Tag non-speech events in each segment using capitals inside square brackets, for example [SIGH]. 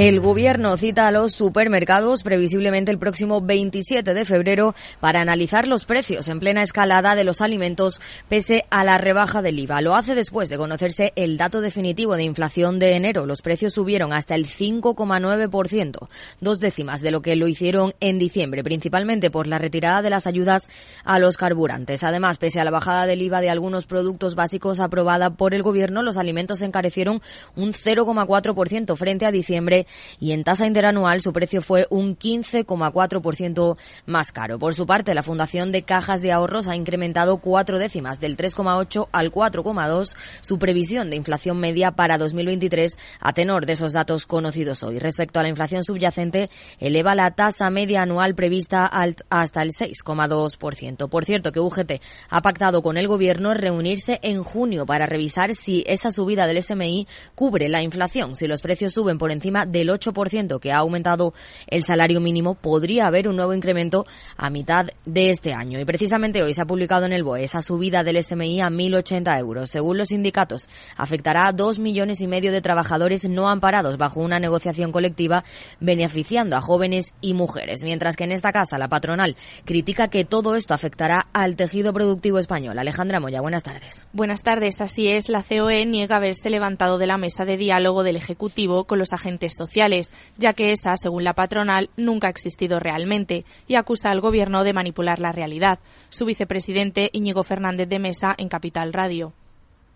El Gobierno cita a los supermercados previsiblemente el próximo 27 de febrero para analizar los precios en plena escalada de los alimentos pese a la rebaja del IVA. Lo hace después de conocerse el dato definitivo de inflación de enero. Los precios subieron hasta el 5,9%, dos décimas de lo que lo hicieron en diciembre, principalmente por la retirada de las ayudas a los carburantes. Además, pese a la bajada del IVA de algunos productos básicos aprobada por el Gobierno, los alimentos encarecieron un 0,4% frente a diciembre y en tasa interanual su precio fue un 15,4% más caro. Por su parte, la Fundación de Cajas de Ahorros ha incrementado cuatro décimas, del 3,8 al 4,2, su previsión de inflación media para 2023 a tenor de esos datos conocidos hoy. Respecto a la inflación subyacente, eleva la tasa media anual prevista hasta el 6,2%. Por cierto, que UGT ha pactado con el Gobierno reunirse en junio para revisar si esa subida del SMI cubre la inflación, si los precios suben por encima del 8% que ha aumentado el salario mínimo, podría haber un nuevo incremento a mitad de este año. Y precisamente hoy se ha publicado en el BOE esa subida del SMI a 1.080 euros. Según los sindicatos, afectará a dos millones y medio de trabajadores no amparados bajo una negociación colectiva, beneficiando a jóvenes y mujeres. Mientras que en esta casa la patronal critica que todo esto afectará al tejido productivo español. Alejandra Moya, buenas tardes. Buenas tardes. Así es, la COE niega haberse levantado de la mesa de diálogo del Ejecutivo con los agentes sociales ya que esa, según la patronal, nunca ha existido realmente y acusa al Gobierno de manipular la realidad. Su vicepresidente, Íñigo Fernández de Mesa, en Capital Radio.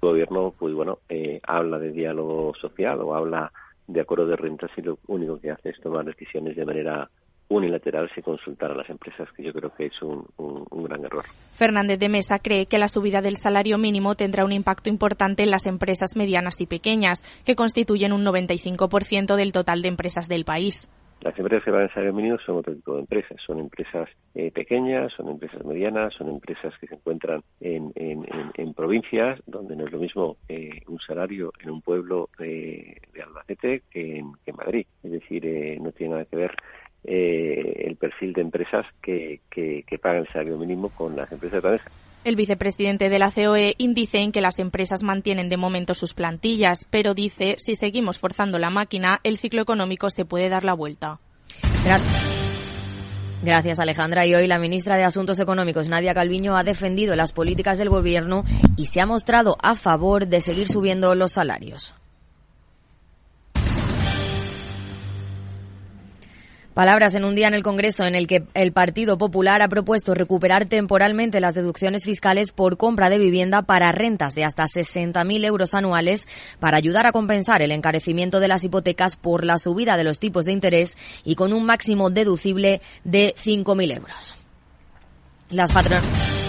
El Gobierno, pues bueno, eh, habla de diálogo social o habla de acuerdo de rentas y lo único que hace es tomar decisiones de manera unilateral sin consultar a las empresas, que yo creo que es un, gran error. Fernández de Mesa cree que la subida del salario mínimo tendrá un impacto importante en las empresas medianas y pequeñas, que constituyen un 95% del total de empresas del país. Las empresas que van al salario mínimo son otro tipo de empresas. Son empresas eh, pequeñas, son empresas medianas, son empresas que se encuentran en, provincias donde no es lo mismo eh, un salario en un pueblo de, Albacete que en, Madrid. Es decir, eh, no tiene nada que ver eh, el perfil de empresas que, que, pagan el salario mínimo con las empresas grandes. El vicepresidente de la COE dice en que las empresas mantienen de momento sus plantillas, pero dice si seguimos forzando la máquina, el ciclo económico se puede dar la vuelta. Gracias, Alejandra. Y hoy la ministra de Asuntos Económicos, Nadia Calviño, ha defendido las políticas del Gobierno y se ha mostrado a favor de seguir subiendo los salarios. Palabras en un día en el Congreso en el que el Partido Popular ha propuesto recuperar temporalmente las deducciones fiscales por compra de vivienda para rentas de hasta 60.000 euros anuales para ayudar a compensar el encarecimiento de las hipotecas por la subida de los tipos de interés y con un máximo deducible de 5.000 euros. Las patronas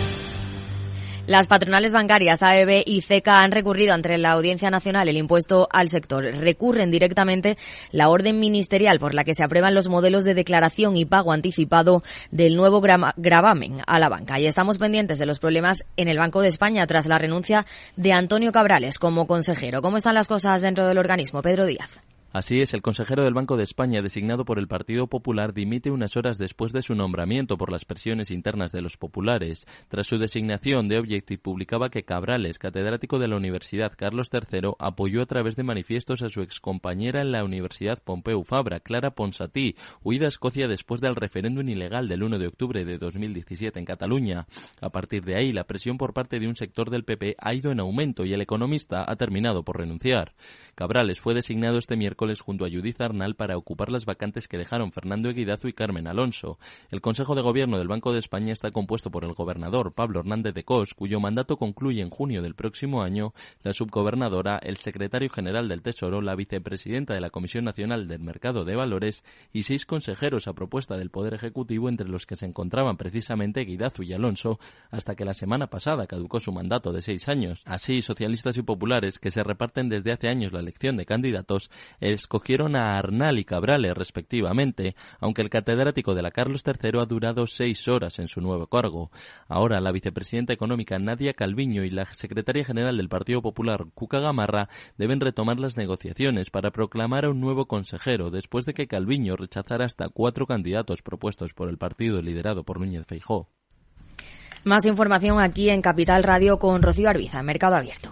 las patronales bancarias AEB y CECA han recurrido ante la Audiencia Nacional el impuesto al sector. Recurren directamente la orden ministerial por la que se aprueban los modelos de declaración y pago anticipado del nuevo gravamen a la banca. Y estamos pendientes de los problemas en el Banco de España tras la renuncia de Antonio Cabrales como consejero. ¿Cómo están las cosas dentro del organismo? Pedro Díaz. Así es, el consejero del Banco de España, designado por el Partido Popular, dimite unas horas después de su nombramiento por las presiones internas de los populares. Tras su designación, de Objective publicaba que Cabrales, catedrático de la Universidad Carlos III, apoyó a través de manifiestos a su excompañera en la Universidad Pompeu Fabra, Clara Ponsatí, huida a Escocia después del referéndum ilegal del 1 de octubre de 2017 en Cataluña. A partir de ahí, la presión por parte de un sector del PP ha ido en aumento y el economista ha terminado por renunciar. Cabrales fue designado este miércoles junto a Judith Arnal para ocupar las vacantes que dejaron Fernando Eguidazu y Carmen Alonso. El Consejo de Gobierno del Banco de España está compuesto por el gobernador Pablo Hernández de Cos, cuyo mandato concluye en junio del próximo año, la subgobernadora, el secretario general del Tesoro, la vicepresidenta de la Comisión Nacional del Mercado de Valores y seis consejeros a propuesta del Poder Ejecutivo, entre los que se encontraban precisamente Eguidazu y Alonso, hasta que la semana pasada caducó su mandato de seis años. Así, socialistas y populares, que se reparten desde hace años la elección de candidatos escogieron a Arnal y Cabrales, respectivamente, aunque el catedrático de la Carlos III ha durado seis horas en su nuevo cargo. Ahora, la vicepresidenta económica Nadia Calviño y la secretaria general del Partido Popular, Cuca Gamarra, deben retomar las negociaciones para proclamar a un nuevo consejero, después de que Calviño rechazara hasta cuatro candidatos propuestos por el partido liderado por Núñez Feijó. Más información aquí en Capital Radio con Rocío Arbiza, Mercado Abierto.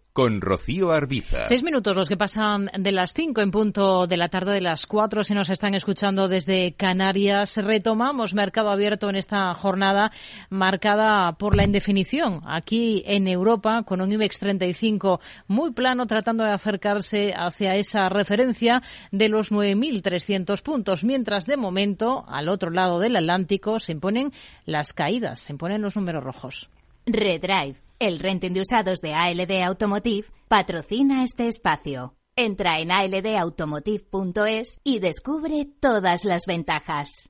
con Rocío Arbiza. Seis minutos los que pasan de las cinco en punto de la tarde de las cuatro si nos están escuchando desde Canarias. Retomamos Mercado Abierto en esta jornada marcada por la indefinición aquí en Europa con un IBEX 35 muy plano tratando de acercarse hacia esa referencia de los 9.300 puntos, mientras de momento al otro lado del Atlántico se imponen las caídas, se imponen los números rojos. Redrive el renting de usados de ALD Automotive patrocina este espacio. Entra en aldautomotive.es y descubre todas las ventajas.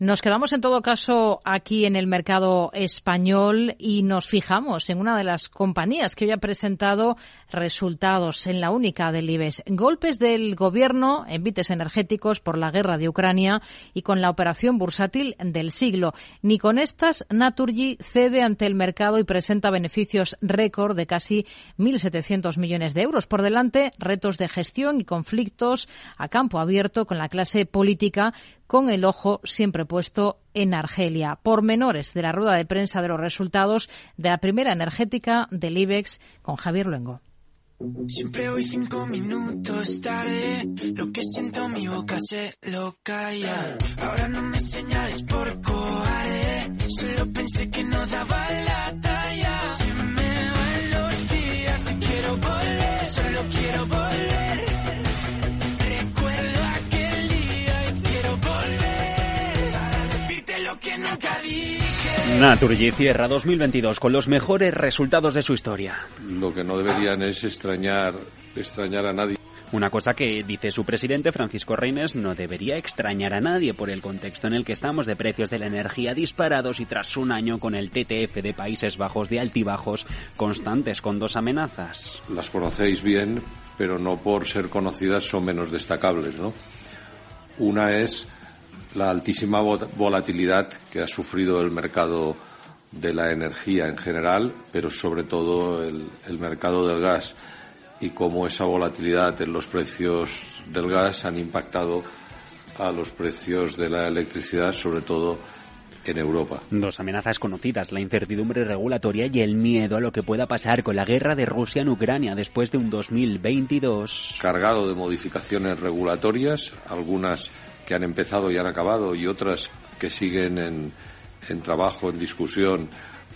Nos quedamos en todo caso aquí en el mercado español y nos fijamos en una de las compañías que hoy ha presentado resultados en la única del IBEX. Golpes del gobierno en vites energéticos por la guerra de Ucrania y con la operación bursátil del siglo. Ni con estas, Naturgy cede ante el mercado y presenta beneficios récord de casi 1.700 millones de euros. Por delante, retos de gestión y conflictos a campo abierto con la clase política con el ojo siempre puesto en Argelia. Pormenores de la rueda de prensa de los resultados de la primera energética del IBEX con Javier Luengo. Siempre voy cinco minutos tarde, lo que siento mi boca se lo calla. Ahora no me señales por cobarde, solo pensé que no daba la talla. Naturgy cierra 2022 con los mejores resultados de su historia. Lo que no deberían es extrañar, extrañar a nadie. Una cosa que dice su presidente Francisco Reines no debería extrañar a nadie por el contexto en el que estamos de precios de la energía disparados y tras un año con el TTF de Países Bajos de altibajos constantes con dos amenazas. Las conocéis bien, pero no por ser conocidas son menos destacables, ¿no? Una es la altísima vo- volatilidad que ha sufrido el mercado de la energía en general, pero sobre todo el, el mercado del gas y cómo esa volatilidad en los precios del gas han impactado a los precios de la electricidad, sobre todo en Europa. Dos amenazas conocidas, la incertidumbre regulatoria y el miedo a lo que pueda pasar con la guerra de Rusia en Ucrania después de un 2022 cargado de modificaciones regulatorias, algunas que han empezado y han acabado y otras que siguen en, en trabajo, en discusión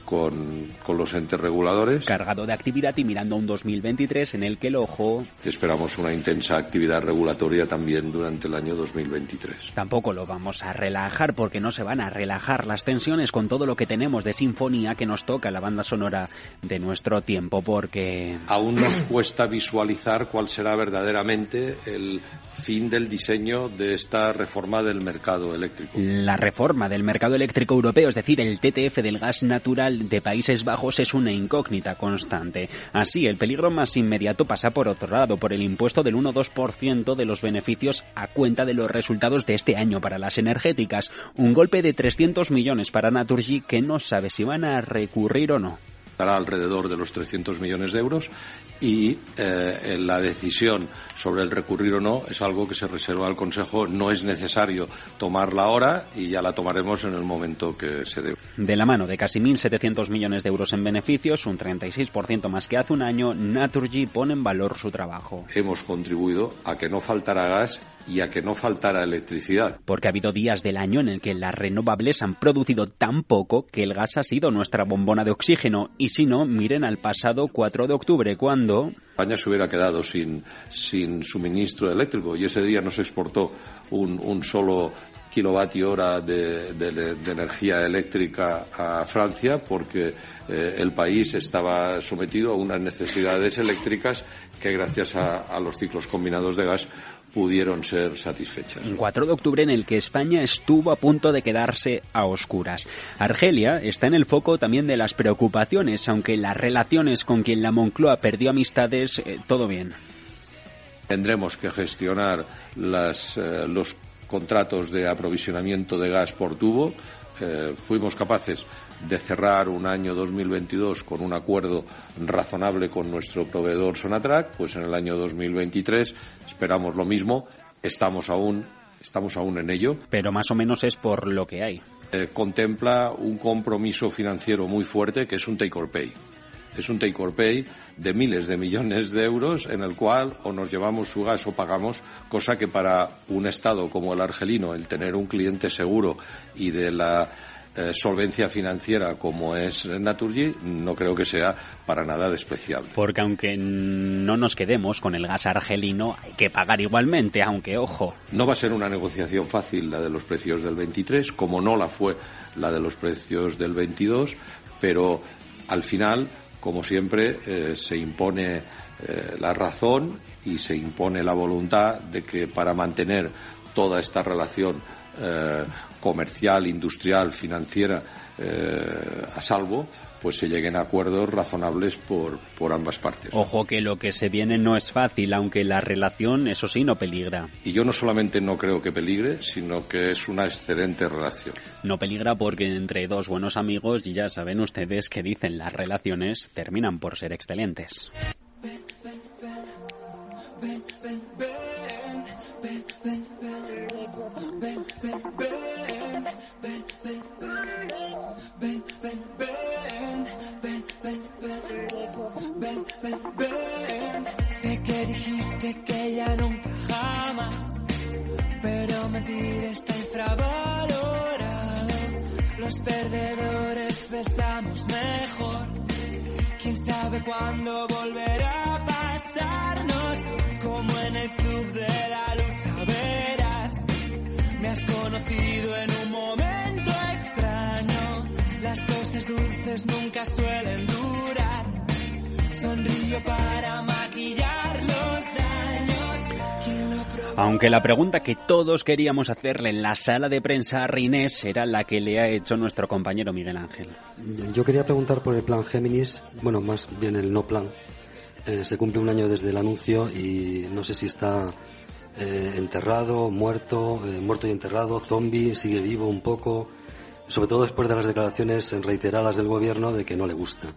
con, con los entes reguladores. cargado de actividad y mirando a un 2023 en el que el ojo Esperamos una intensa actividad regulatoria también durante el año 2023. Tampoco lo vamos a relajar porque no se van a relajar las tensiones con todo lo que tenemos de sinfonía que nos toca la banda sonora de nuestro tiempo porque Aún nos cuesta visualizar cuál será verdaderamente el fin del diseño de esta reforma del mercado eléctrico. la reforma del mercado eléctrico europeo, es decir, el TTF del gas natural, de Países Bajos es una incógnita constante. Así, el peligro más inmediato pasa por otro lado, por el impuesto del 1-2% de los beneficios a cuenta de los resultados de este año para las energéticas. Un golpe de 300 millones para Naturgy que no sabe si van a recurrir o no estará alrededor de los 300 millones de euros y eh, la decisión sobre el recurrir o no es algo que se reserva al Consejo. No es necesario tomarla ahora y ya la tomaremos en el momento que se dé. De la mano de casi 1.700 millones de euros en beneficios, un 36% más que hace un año, Naturgy pone en valor su trabajo. Hemos contribuido a que no faltara gas y a que no faltara electricidad. Porque ha habido días del año en el que las renovables han producido tan poco que el gas ha sido nuestra bombona de oxígeno. Y si no, miren al pasado 4 de octubre, cuando... España se hubiera quedado sin, sin suministro eléctrico y ese día no se exportó un, un solo kilovatio hora de, energía eléctrica a Francia porque eh, el país estaba sometido a unas necesidades eléctricas que gracias a los ciclos combinados de gas pudieron ser satisfechas. Un 4 de octubre en el que España estuvo a punto de quedarse a oscuras. Argelia está en el foco también de las preocupaciones, aunque las relaciones con quien la Moncloa perdió amistades, eh, todo bien. Tendremos que gestionar las, eh, los contratos de aprovisionamiento de gas por tubo. Eh, fuimos capaces de cerrar un año 2022 con un acuerdo razonable con nuestro proveedor Sonatrack, pues en el año 2023 esperamos lo mismo. Estamos aún, estamos aún en ello. Pero más o menos es por lo que hay. Eh, contempla un compromiso financiero muy fuerte que es un take or pay. Es un take or pay de miles de millones de euros en el cual o nos llevamos su gas o pagamos, cosa que para un Estado como el argelino, el tener un cliente seguro y de la eh, solvencia financiera como es Naturgy, no creo que sea para nada despreciable. Porque aunque no nos quedemos con el gas argelino, hay que pagar igualmente, aunque ojo. No va a ser una negociación fácil la de los precios del 23, como no la fue la de los precios del 22, pero al final, como siempre, eh, se impone eh, la razón y se impone la voluntad de que para mantener toda esta relación comercial, industrial, financiera eh, a salvo, pues se lleguen a acuerdos razonables por, por ambas partes. Ojo que lo que se viene no es fácil, aunque la relación, eso sí, no peligra. Y yo no solamente no creo que peligre, sino que es una excelente relación. No peligra porque entre dos buenos amigos, ya saben ustedes que dicen las relaciones terminan por ser excelentes. Está infravalorado. Los perdedores besamos mejor. Quién sabe cuándo volverá a pasarnos, como en el club de la lucha verás. Me has conocido en un momento extraño. Las cosas dulces nunca suelen durar. Sonrío para maquillar. Aunque la pregunta que todos queríamos hacerle en la sala de prensa a Rinés era la que le ha hecho nuestro compañero Miguel Ángel. Yo quería preguntar por el plan Géminis, bueno, más bien el no plan. Eh, se cumple un año desde el anuncio y no sé si está eh, enterrado, muerto, eh, muerto y enterrado, zombie, sigue vivo un poco, sobre todo después de las declaraciones reiteradas del gobierno de que no le gusta.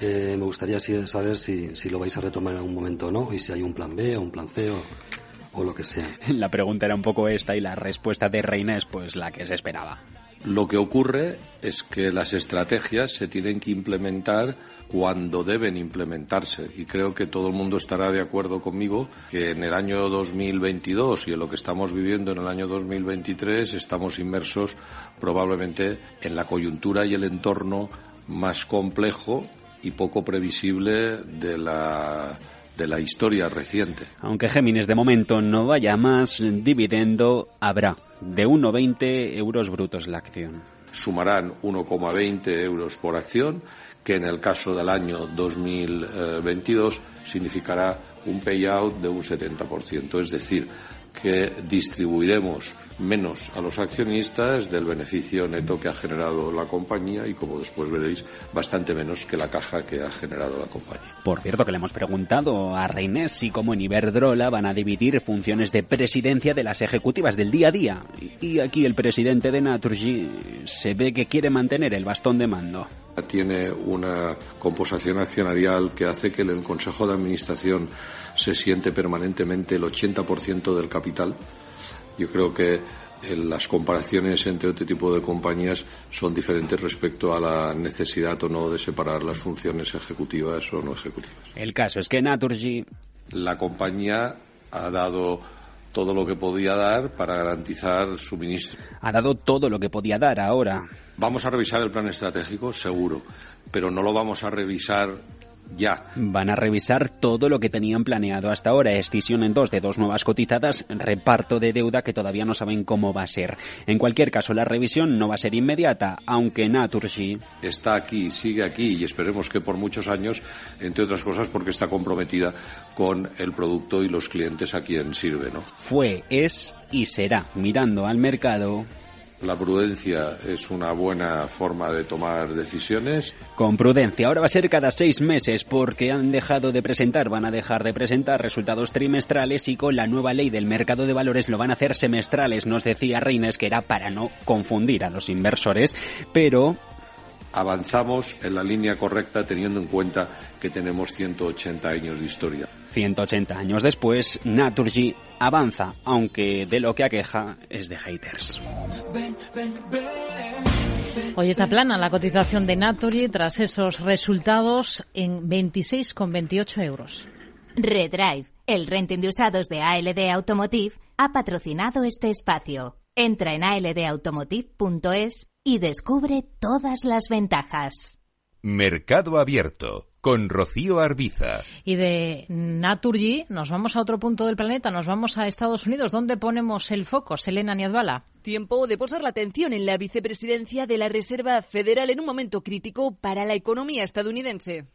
Eh, me gustaría saber si, si, lo vais a retomar en algún momento o no, y si hay un plan B o un plan C o, o lo que sea. [LAUGHS] La pregunta era un poco esta y la respuesta de Reina es pues la que se esperaba. Lo que ocurre es que las estrategias se tienen que implementar cuando deben implementarse y creo que todo el mundo estará de acuerdo conmigo que en el año 2022 y en lo que estamos viviendo en el año 2023 estamos inmersos probablemente en la coyuntura y el entorno más complejo y poco previsible de la de la historia reciente. Aunque Géminis de momento no vaya más, dividendo habrá de 1,20 euros brutos la acción. Sumarán 1,20 euros por acción, que en el caso del año 2022 significará un payout de un 70%. Es decir, que distribuiremos menos a los accionistas del beneficio neto que ha generado la compañía y, como después veréis, bastante menos que la caja que ha generado la compañía. Por cierto, que le hemos preguntado a Reynés si, como en Iberdrola, van a dividir funciones de presidencia de las ejecutivas del día a día. Y aquí el presidente de Naturgy se ve que quiere mantener el bastón de mando. Tiene una composición accionarial que hace que en el Consejo de Administración se siente permanentemente el 80% del capital yo creo que las comparaciones entre otro tipo de compañías son diferentes respecto a la necesidad o no de separar las funciones ejecutivas o no ejecutivas. El caso es que Naturgy. La compañía ha dado todo lo que podía dar para garantizar suministro. Ha dado todo lo que podía dar ahora. Vamos a revisar el plan estratégico, seguro, pero no lo vamos a revisar ya. Van a revisar todo lo que tenían planeado hasta ahora. Escisión en dos de dos nuevas cotizadas, reparto de deuda que todavía no saben cómo va a ser. En cualquier caso, la revisión no va a ser inmediata, aunque Naturgy está aquí, sigue aquí y esperemos que por muchos años, entre otras cosas porque está comprometida con el producto y los clientes a quien sirve, ¿no? Fue, es y será mirando al mercado la prudencia es una buena forma de tomar decisiones. Con prudencia. Ahora va a ser cada seis meses porque han dejado de presentar, van a dejar de presentar resultados trimestrales y con la nueva ley del mercado de valores lo van a hacer semestrales. Nos decía Reines que era para no confundir a los inversores, pero avanzamos en la línea correcta teniendo en cuenta que tenemos 180 años de historia. 180 años después, Naturgy avanza, aunque de lo que aqueja es de haters. Hoy está plana la cotización de Naturgy tras esos resultados en 26,28 euros. Redrive, el renting de usados de ALD Automotive, ha patrocinado este espacio. Entra en aldautomotive.es y descubre todas las ventajas. Mercado Abierto con Rocío Arbiza. Y de Naturgy nos vamos a otro punto del planeta, nos vamos a Estados Unidos. ¿Dónde ponemos el foco, Selena Niazbala? Tiempo de posar la atención en la vicepresidencia de la Reserva Federal en un momento crítico para la economía estadounidense.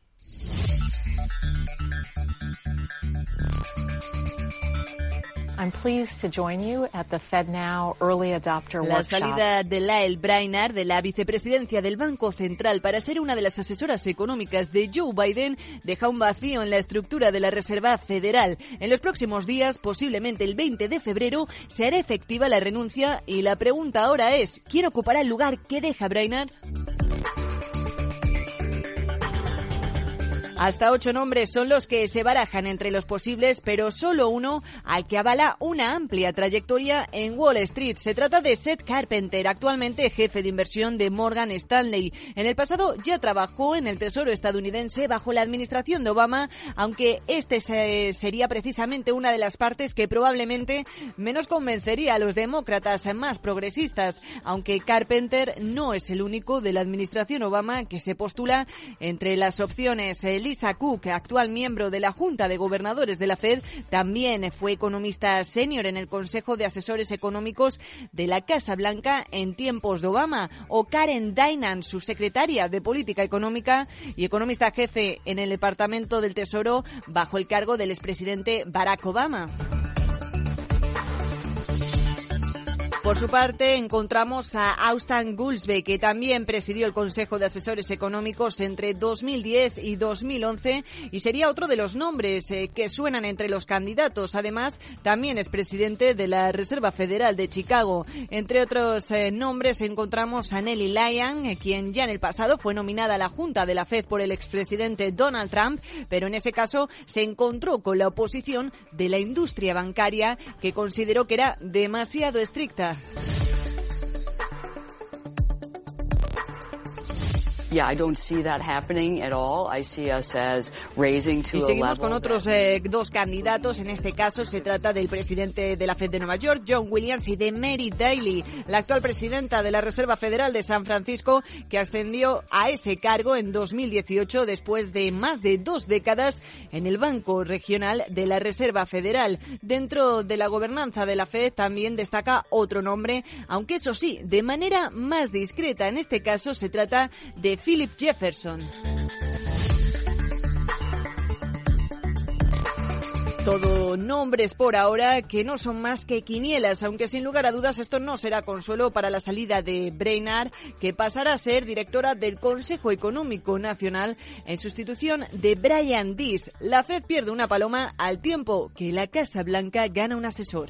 La salida de Lael Brainard de la vicepresidencia del Banco Central para ser una de las asesoras económicas de Joe Biden deja un vacío en la estructura de la Reserva Federal. En los próximos días, posiblemente el 20 de febrero, se hará efectiva la renuncia y la pregunta ahora es, ¿quién ocupará el lugar que deja Brainard? Hasta ocho nombres son los que se barajan entre los posibles, pero solo uno al que avala una amplia trayectoria en Wall Street. Se trata de Seth Carpenter, actualmente jefe de inversión de Morgan Stanley. En el pasado ya trabajó en el Tesoro estadounidense bajo la administración de Obama, aunque este sería precisamente una de las partes que probablemente menos convencería a los demócratas más progresistas, aunque Carpenter no es el único de la administración Obama que se postula entre las opciones. Lisa Cook, actual miembro de la Junta de Gobernadores de la Fed, también fue economista senior en el Consejo de Asesores Económicos de la Casa Blanca en tiempos de Obama, o Karen Dainan, su secretaria de Política Económica y economista jefe en el Departamento del Tesoro bajo el cargo del expresidente Barack Obama. Por su parte, encontramos a Austin Gulsbe, que también presidió el Consejo de Asesores Económicos entre 2010 y 2011 y sería otro de los nombres eh, que suenan entre los candidatos. Además, también es presidente de la Reserva Federal de Chicago. Entre otros eh, nombres encontramos a Nelly Lyon, eh, quien ya en el pasado fue nominada a la Junta de la Fed por el expresidente Donald Trump, pero en ese caso se encontró con la oposición de la industria bancaria que consideró que era demasiado estricta Yeah. Yeah, I don't see that happening at all. I see us as raising to y seguimos con otros eh, dos candidatos. En este caso se trata del presidente de la Fed de Nueva York, John Williams, y de Mary Daly, la actual presidenta de la Reserva Federal de San Francisco, que ascendió a ese cargo en 2018 después de más de dos décadas en el Banco Regional de la Reserva Federal. Dentro de la gobernanza de la Fed también destaca otro nombre, aunque eso sí, de manera más discreta. En este caso se trata de Philip Jefferson. Todo nombres por ahora que no son más que quinielas, aunque sin lugar a dudas esto no será consuelo para la salida de Brainard, que pasará a ser directora del Consejo Económico Nacional en sustitución de Brian Dees. La Fed pierde una paloma al tiempo que la Casa Blanca gana un asesor.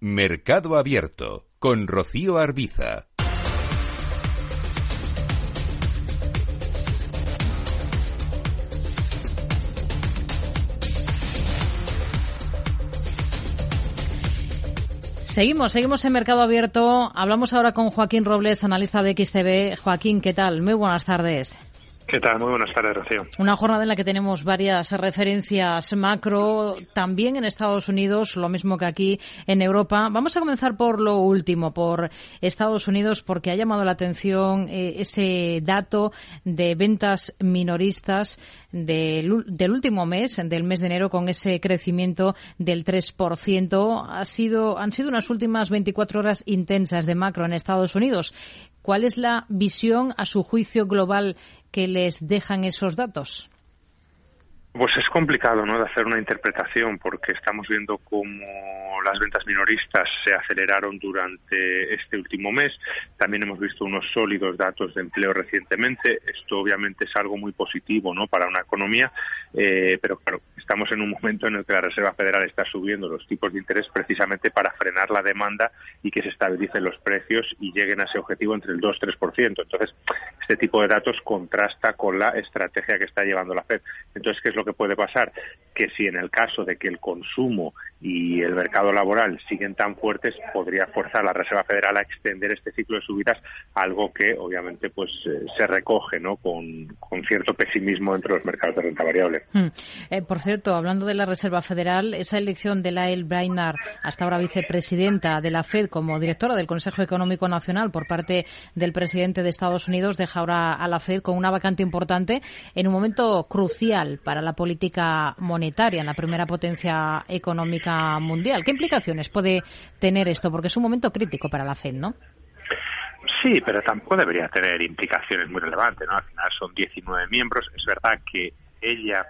Mercado Abierto con Rocío Arbiza. Seguimos, seguimos en Mercado Abierto. Hablamos ahora con Joaquín Robles, analista de XTV. Joaquín, ¿qué tal? Muy buenas tardes. Una jornada en la que tenemos varias referencias macro, también en Estados Unidos, lo mismo que aquí en Europa. Vamos a comenzar por lo último, por Estados Unidos, porque ha llamado la atención eh, ese dato de ventas minoristas del, del, último mes, del mes de enero, con ese crecimiento del 3%. Ha sido, han sido unas últimas 24 horas intensas de macro en Estados Unidos. ¿Cuál es la visión, a su juicio global, que les dejan esos datos? Pues es complicado, ¿no? De hacer una interpretación porque estamos viendo cómo las ventas minoristas se aceleraron durante este último mes. También hemos visto unos sólidos datos de empleo recientemente. Esto obviamente es algo muy positivo, ¿no? Para una economía, eh, pero claro, estamos en un momento en el que la Reserva Federal está subiendo los tipos de interés precisamente para frenar la demanda y que se estabilicen los precios y lleguen a ese objetivo entre el 2-3%. Entonces, este tipo de datos contrasta con la estrategia que está llevando la Fed. Entonces, ¿qué es lo que puede pasar? Que si en el caso de que el consumo y el mercado laboral siguen tan fuertes, podría forzar la Reserva Federal a extender este ciclo de subidas, algo que obviamente pues eh, se recoge ¿no? con, con, cierto pesimismo entre los mercados de renta variable. Hmm. Eh, por cierto, hablando de la Reserva Federal, esa elección de Lael Brainard, hasta ahora vicepresidenta de la Fed como directora del Consejo Económico Nacional por parte del presidente de Estados Unidos, deja ahora a la Fed con una vacante importante en un momento crucial para la política monetaria en la primera potencia económica mundial. ¿Qué implicaciones puede tener esto? Porque es un momento crítico para la Fed, ¿no? Sí, pero tampoco debería tener implicaciones muy relevantes, ¿no? Al final son 19 miembros. Es verdad que ella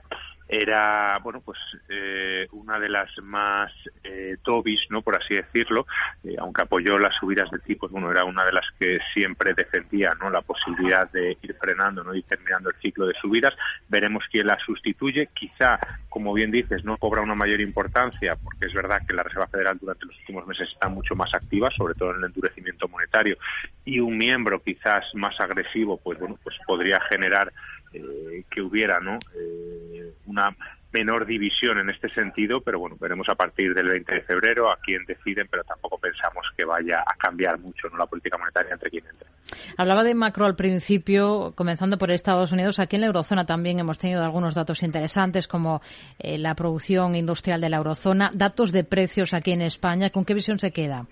era bueno pues eh, una de las más eh, tobis no por así decirlo eh, aunque apoyó las subidas de tipos bueno era una de las que siempre defendía no la posibilidad de ir frenando no y terminando el ciclo de subidas. Veremos quién la sustituye. Quizá como bien dices no cobra una mayor importancia porque es verdad que la Reserva Federal durante los últimos meses está mucho más activa sobre todo en el endurecimiento monetario y un miembro quizás más agresivo pues bueno pues podría generar eh, que hubiera ¿no? Eh, una menor división en este sentido, pero bueno, veremos a partir del 20 de febrero a quién deciden, pero tampoco pensamos que vaya a cambiar mucho ¿no? la política monetaria entre quien entre. Hablaba de macro al principio, comenzando por Estados Unidos. Aquí en la eurozona también hemos tenido algunos datos interesantes, como eh, la producción industrial de la eurozona, datos de precios aquí en España. ¿Con qué visión se queda?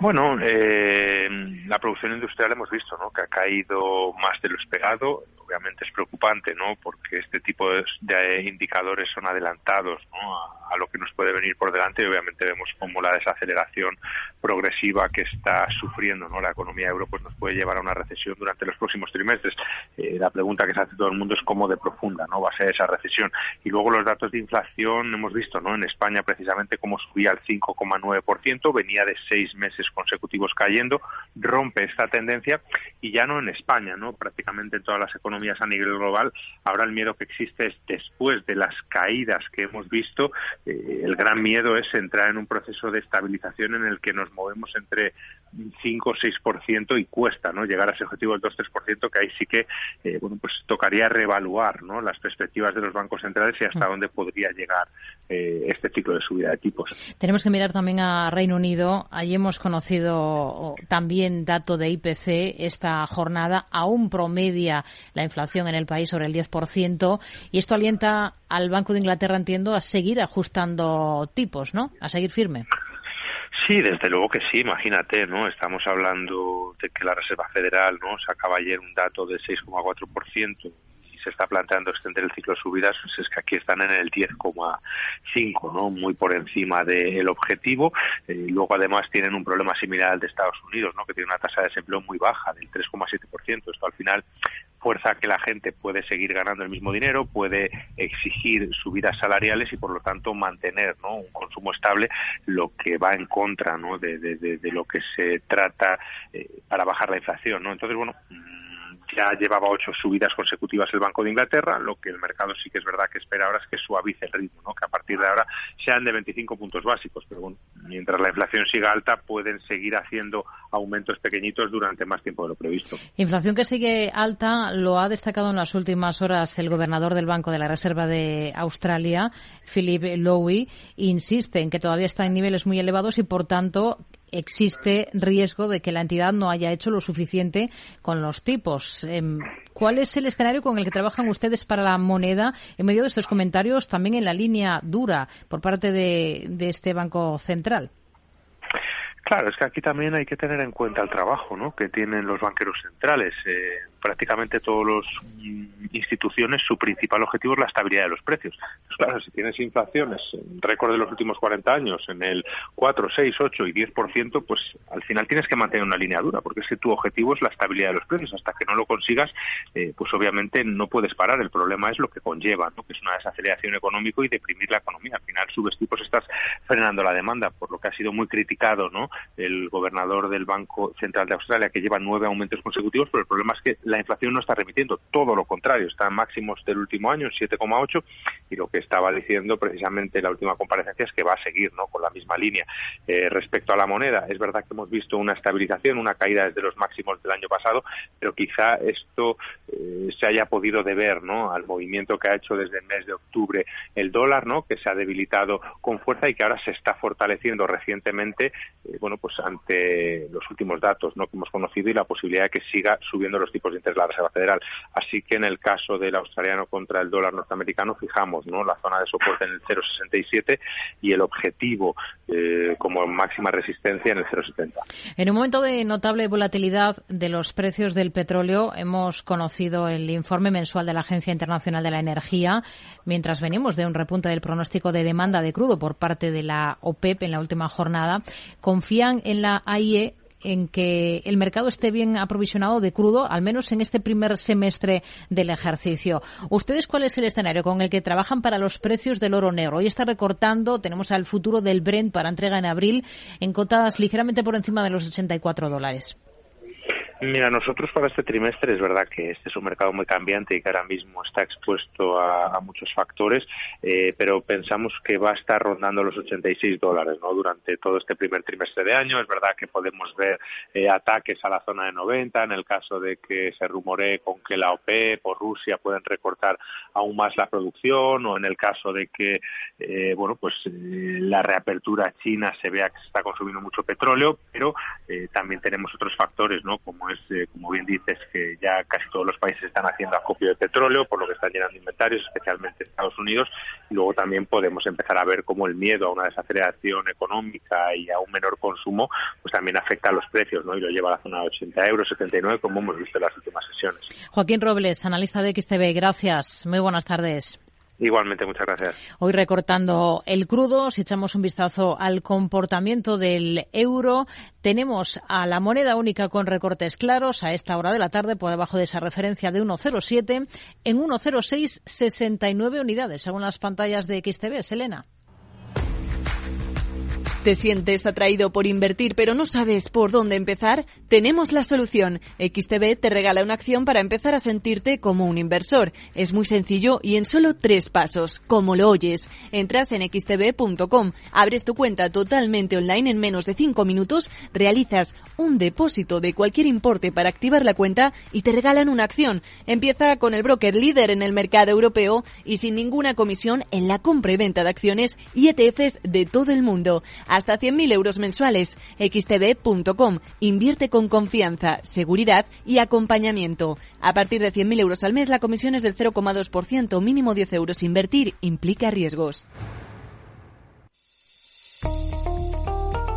Bueno, eh, la producción industrial hemos visto ¿no? que ha caído más de lo esperado obviamente es preocupante, ¿no? Porque este tipo de, indicadores son adelantados. A, lo que nos puede venir por delante y obviamente vemos cómo la desaceleración progresiva que está sufriendo, ¿no? La economía euro pues nos puede llevar a una recesión durante los próximos trimestres. Eh, la pregunta que se hace todo el mundo es cómo de profunda, ¿no? Va a ser esa recesión. Y luego los datos de inflación hemos visto, ¿no? En España precisamente cómo subía al 5,9%, venía de seis meses consecutivos cayendo, rompe esta tendencia y ya no en España, ¿no? Prácticamente en todas economías a nivel global, ahora el miedo que existe es después de las caídas que hemos visto, eh, el gran miedo es entrar en un proceso de estabilización en el que nos movemos entre 5 o 6% y cuesta no llegar a ese objetivo del 2-3%, que ahí sí que eh, bueno pues tocaría reevaluar ¿no? las perspectivas de los bancos centrales y hasta mm. dónde podría llegar eh, este ciclo de subida de tipos. Tenemos que mirar también a Reino Unido. Allí hemos conocido también dato de IPC esta jornada. Aún promedia la inflación en el país sobre el 10% y esto alienta al Banco de Inglaterra, entiendo, a seguir ajustando tipos, ¿no? A seguir firme. Sí, desde luego que sí, imagínate, ¿no? Estamos hablando de que la Reserva Federal, ¿no? Sacaba ayer un dato de 6,4% y se está planteando extender el ciclo de subidas, pues es que aquí están en el 10,5, ¿no? Muy por encima del objetivo. Eh, luego, además, tienen un problema similar al de Estados Unidos, ¿no? Que tiene una tasa de desempleo muy baja, del 3,7%. Esto al final fuerza que la gente puede seguir ganando el mismo dinero, puede exigir subidas salariales y por lo tanto mantener ¿no? un consumo estable, lo que va en contra ¿no? de, de, lo que se trata eh, para bajar la inflación. ¿no? Entonces, bueno, ya llevaba ocho subidas consecutivas el Banco de Inglaterra, lo que el mercado sí que es verdad que espera ahora es que suavice el ritmo, ¿no? que a partir de ahora sean de 25 puntos básicos, pero bueno, mientras la inflación siga alta pueden seguir haciendo aumentos pequeñitos durante más tiempo de lo previsto. Inflación que sigue alta lo ha destacado en las últimas horas el gobernador del Banco de la Reserva de Australia, Philip Lowe, insiste en que todavía está en niveles muy elevados y por tanto existe riesgo de que la entidad no haya hecho lo suficiente con los tipos. Em, ¿Cuál es el escenario con el que trabajan ustedes para la moneda en medio de estos comentarios también en la línea dura por parte de, este Banco Central? Claro, es que aquí también hay que tener en cuenta el trabajo ¿no? que tienen los banqueros centrales. Eh, prácticamente todas las mm, instituciones su principal objetivo es la estabilidad de los precios. Pues claro, si tienes inflaciones, récord de los últimos 40 años, en el 4, 6, 8 y 10%, pues al final tienes que mantener una línea dura, porque es que tu objetivo es la estabilidad de los precios. Hasta que no lo consigas, eh, pues obviamente no puedes parar. El problema es lo que conlleva, ¿no? que es una desaceleración económica y deprimir la economía. Al final subes tipos, estás frenando la demanda, por lo que ha sido muy criticado ¿no? El gobernador del Banco Central de Australia, que lleva nueve aumentos consecutivos, pero el problema es que la inflación no está remitiendo, todo lo contrario, está en máximos del último año, 7,8, y lo que estaba diciendo precisamente la última comparecencia es que va a seguir ¿no? con la misma línea. Eh, respecto a la moneda, es verdad que hemos visto una estabilización, una caída desde los máximos del año pasado, pero quizá esto eh, se haya podido deber ¿no? al movimiento que ha hecho desde el mes de octubre el dólar, ¿no? que se ha debilitado con fuerza y que ahora se está fortaleciendo recientemente, eh, bueno, pues ante los últimos datos ¿no? que hemos conocido y la posibilidad de que siga subiendo los tipos de interés la Federal. Así que en el caso del australiano contra el dólar norteamericano fijamos ¿no? la zona de soporte en el 0,67 y el objetivo eh, como máxima resistencia en el 0,70. En un momento de notable volatilidad de los precios del petróleo, hemos conocido el informe mensual de la Agencia Internacional de la Energía, mientras venimos de un repunte del pronóstico de demanda de crudo por parte de la OPEP en la última jornada. En la AIE en que el mercado esté bien aprovisionado de crudo, al menos en este primer semestre del ejercicio. ¿Ustedes cuál es el escenario con el que trabajan para los precios del oro negro? Hoy está recortando, tenemos al futuro del Brent para entrega en abril en cotas ligeramente por encima de los 84 dólares. Mira, nosotros para este trimestre es verdad que este es un mercado muy cambiante y que ahora mismo está expuesto a, muchos factores, eh, pero pensamos que va a estar rondando los 86 dólares ¿no? durante todo este primer trimestre de año. Es verdad que podemos ver eh, ataques a la zona de 90 en el caso de que se rumore con que la OPEP o Rusia pueden recortar aún más la producción o en el caso de que eh, bueno pues la reapertura china se vea que se está consumiendo mucho petróleo, pero también tenemos otros factores ¿no? como eh, como bien dices, que ya casi todos los países están haciendo acopio de petróleo, por lo que están llenando inventarios, especialmente Estados Unidos. Y luego también podemos empezar a ver cómo el miedo a una desaceleración económica y a un menor consumo, pues también afecta a los precios, ¿no? Y lo lleva a la zona de 80 euros, 79, como hemos visto en las últimas sesiones. Joaquín Robles, analista de XTV, gracias. Muy buenas tardes. Igualmente, muchas gracias. Hoy recortando el crudo, si echamos un vistazo al comportamiento del euro, tenemos a la moneda única con recortes claros a esta hora de la tarde por debajo de esa referencia de 1,07 en 1,0669 unidades, según las pantallas de XTV. Selena. ¿Te sientes atraído por invertir pero no sabes por dónde empezar? Tenemos la solución. XTB te regala una acción para empezar a sentirte como un inversor. Es muy sencillo y en solo tres pasos, como lo oyes. Entras en xtb.com, abres tu cuenta totalmente online en menos de cinco minutos, realizas un depósito de cualquier importe para activar la cuenta y te regalan una acción. Empieza con el broker líder en el mercado europeo y sin ninguna comisión en la compra y venta de acciones y ETFs de todo el mundo hasta 100.000 euros mensuales. xtb.com. Invierte con confianza, seguridad y acompañamiento. A partir de 100.000 euros al mes, la comisión es del 0,2%, mínimo 10 euros. Invertir implica riesgos.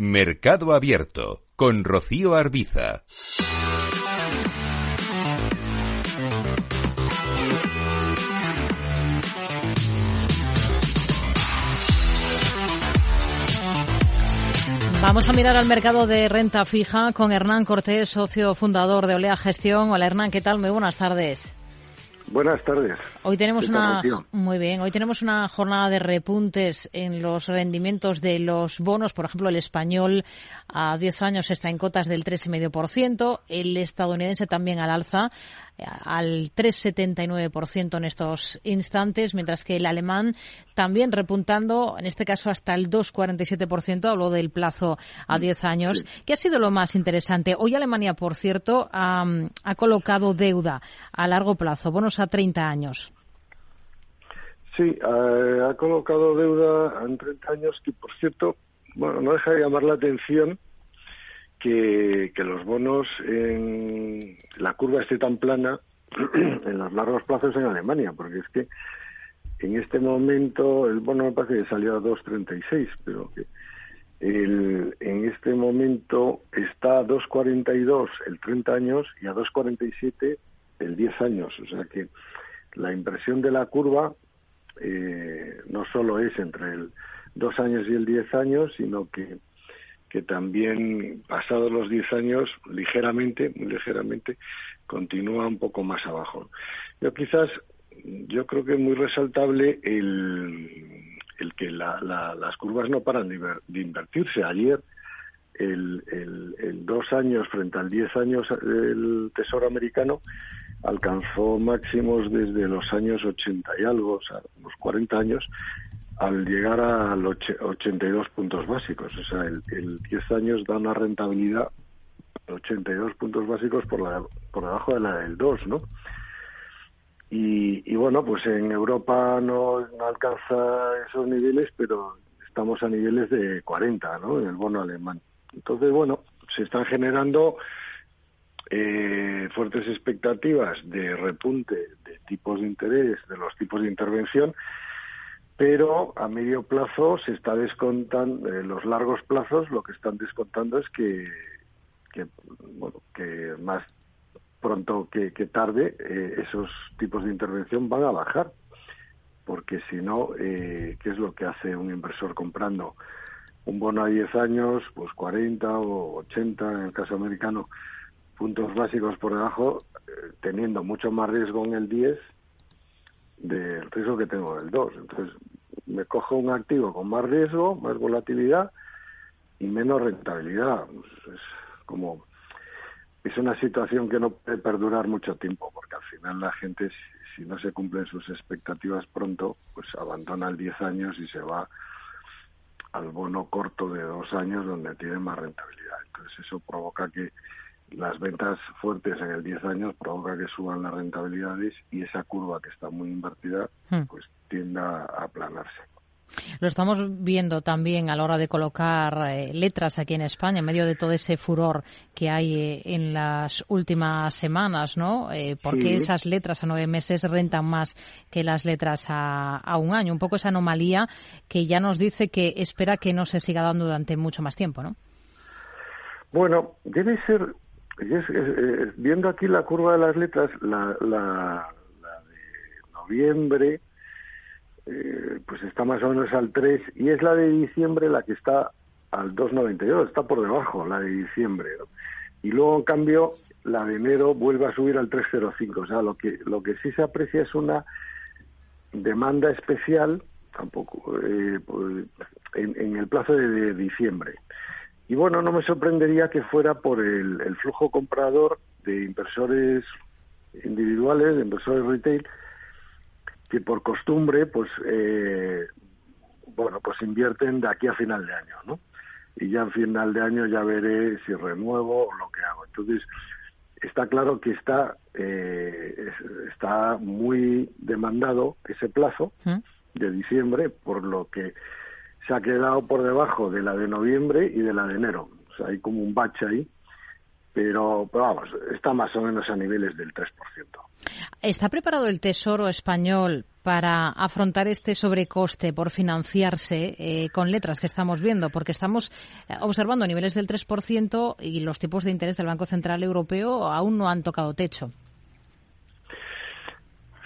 Mercado Abierto con Rocío Arbiza. Vamos a mirar al mercado de renta fija con Hernán Cortés, socio fundador de Olea Gestión. Hola Hernán, ¿qué tal? Muy buenas tardes. Buenas tardes. Hoy tenemos una muy bien, hoy tenemos una jornada de repuntes en los rendimientos de los bonos, por ejemplo, el español a 10 años está en cotas del 3,5%, el estadounidense también al alza al 3,79% en estos instantes, mientras que el alemán también repuntando, en este caso hasta el 2,47%, habló del plazo a 10 años. ¿Qué ha sido lo más interesante? Hoy Alemania, por cierto, ha, ha colocado deuda a largo plazo, bonos a 30 años. Sí, ha, ha colocado deuda en 30 años que, por cierto, bueno, no deja de llamar la atención que, los bonos en la curva esté tan plana [CLEARS THROAT] en los largos plazos en Alemania, porque es que en este momento el bono me parece que salió a 2.36, pero que el, en este momento está a 2.42 el 30 años y a 2.47 el 10 años. O sea que la impresión de la curva eh, no solo es entre el 2 años y el 10 años, sino que que también pasados los 10 años, ligeramente, muy ligeramente, continúa un poco más abajo. Yo quizás, yo creo que es muy resaltable el, el que las curvas no paran de, invertirse. Ayer, el, el, dos años frente al 10 años del Tesoro americano alcanzó máximos desde los años 80 y algo, o sea, unos 40 años, al llegar a los 82 puntos básicos. O sea, el, 10 años da una rentabilidad de 82 puntos básicos por, la, por debajo de la del 2, ¿no? Y, bueno, pues en Europa no, alcanza esos niveles, pero estamos a niveles de 40, ¿no? En el bono alemán. Entonces, bueno, se están generando eh, fuertes expectativas de repunte de tipos de interés, de los tipos de intervención, pero a medio plazo se está descontando, en los largos plazos lo que están descontando es que, bueno, que más pronto que, tarde eh, esos tipos de intervención van a bajar, porque si no, eh, ¿qué es lo que hace un inversor comprando un bono a 10 años, pues 40 o 80 en el caso americano, puntos básicos por debajo, eh, teniendo mucho más riesgo en el 10 del riesgo que tengo del 2. Entonces, me cojo un activo con más riesgo, más volatilidad y menos rentabilidad. Pues es como es una situación que no puede perdurar mucho tiempo, porque al final la gente, si, no se cumplen sus expectativas pronto, pues abandona el 10 años y se va al bono corto de dos años donde tiene más rentabilidad. Entonces eso provoca que las ventas fuertes en el 10 años provoca que suban las rentabilidades y esa curva que está muy invertida hmm. pues tienda a aplanarse. Lo estamos viendo también a la hora de colocar eh, letras aquí en España, en medio de todo ese furor que hay eh, en las últimas semanas, ¿no? Eh, porque esas letras a nueve meses rentan más que las letras a, un año. Un poco esa anomalía que ya nos dice que espera que no se siga dando durante mucho más tiempo, ¿no? Bueno, debe ser, viendo aquí la curva de las letras, la, la de noviembre eh, pues está más o menos al 3 y es la de diciembre la que está al 2,92, está por debajo la de diciembre. Y luego, en cambio, la de enero vuelve a subir al 3,05. O sea, lo que, lo que sí se aprecia es una demanda especial, tampoco, eh, pues, en, el plazo de, diciembre. Y bueno, no me sorprendería que fuera por el, el flujo comprador de inversores individuales, de inversores retail, que por costumbre, pues, eh, bueno, pues invierten de aquí a final de año, ¿no? Y ya en final de año ya veré si renuevo o lo que hago. Entonces, está claro que está, eh, está muy demandado ese plazo ¿Mm? de diciembre, por lo que se ha quedado por debajo de la de noviembre y de la de enero. O sea, hay como un bache ahí pero, vamos, está más o menos a niveles del 3%. ¿Está preparado el Tesoro español para afrontar este sobrecoste por financiarse eh, con letras que estamos viendo? Porque estamos eh, observando niveles del 3% y los tipos de interés del Banco Central Europeo aún no han tocado techo.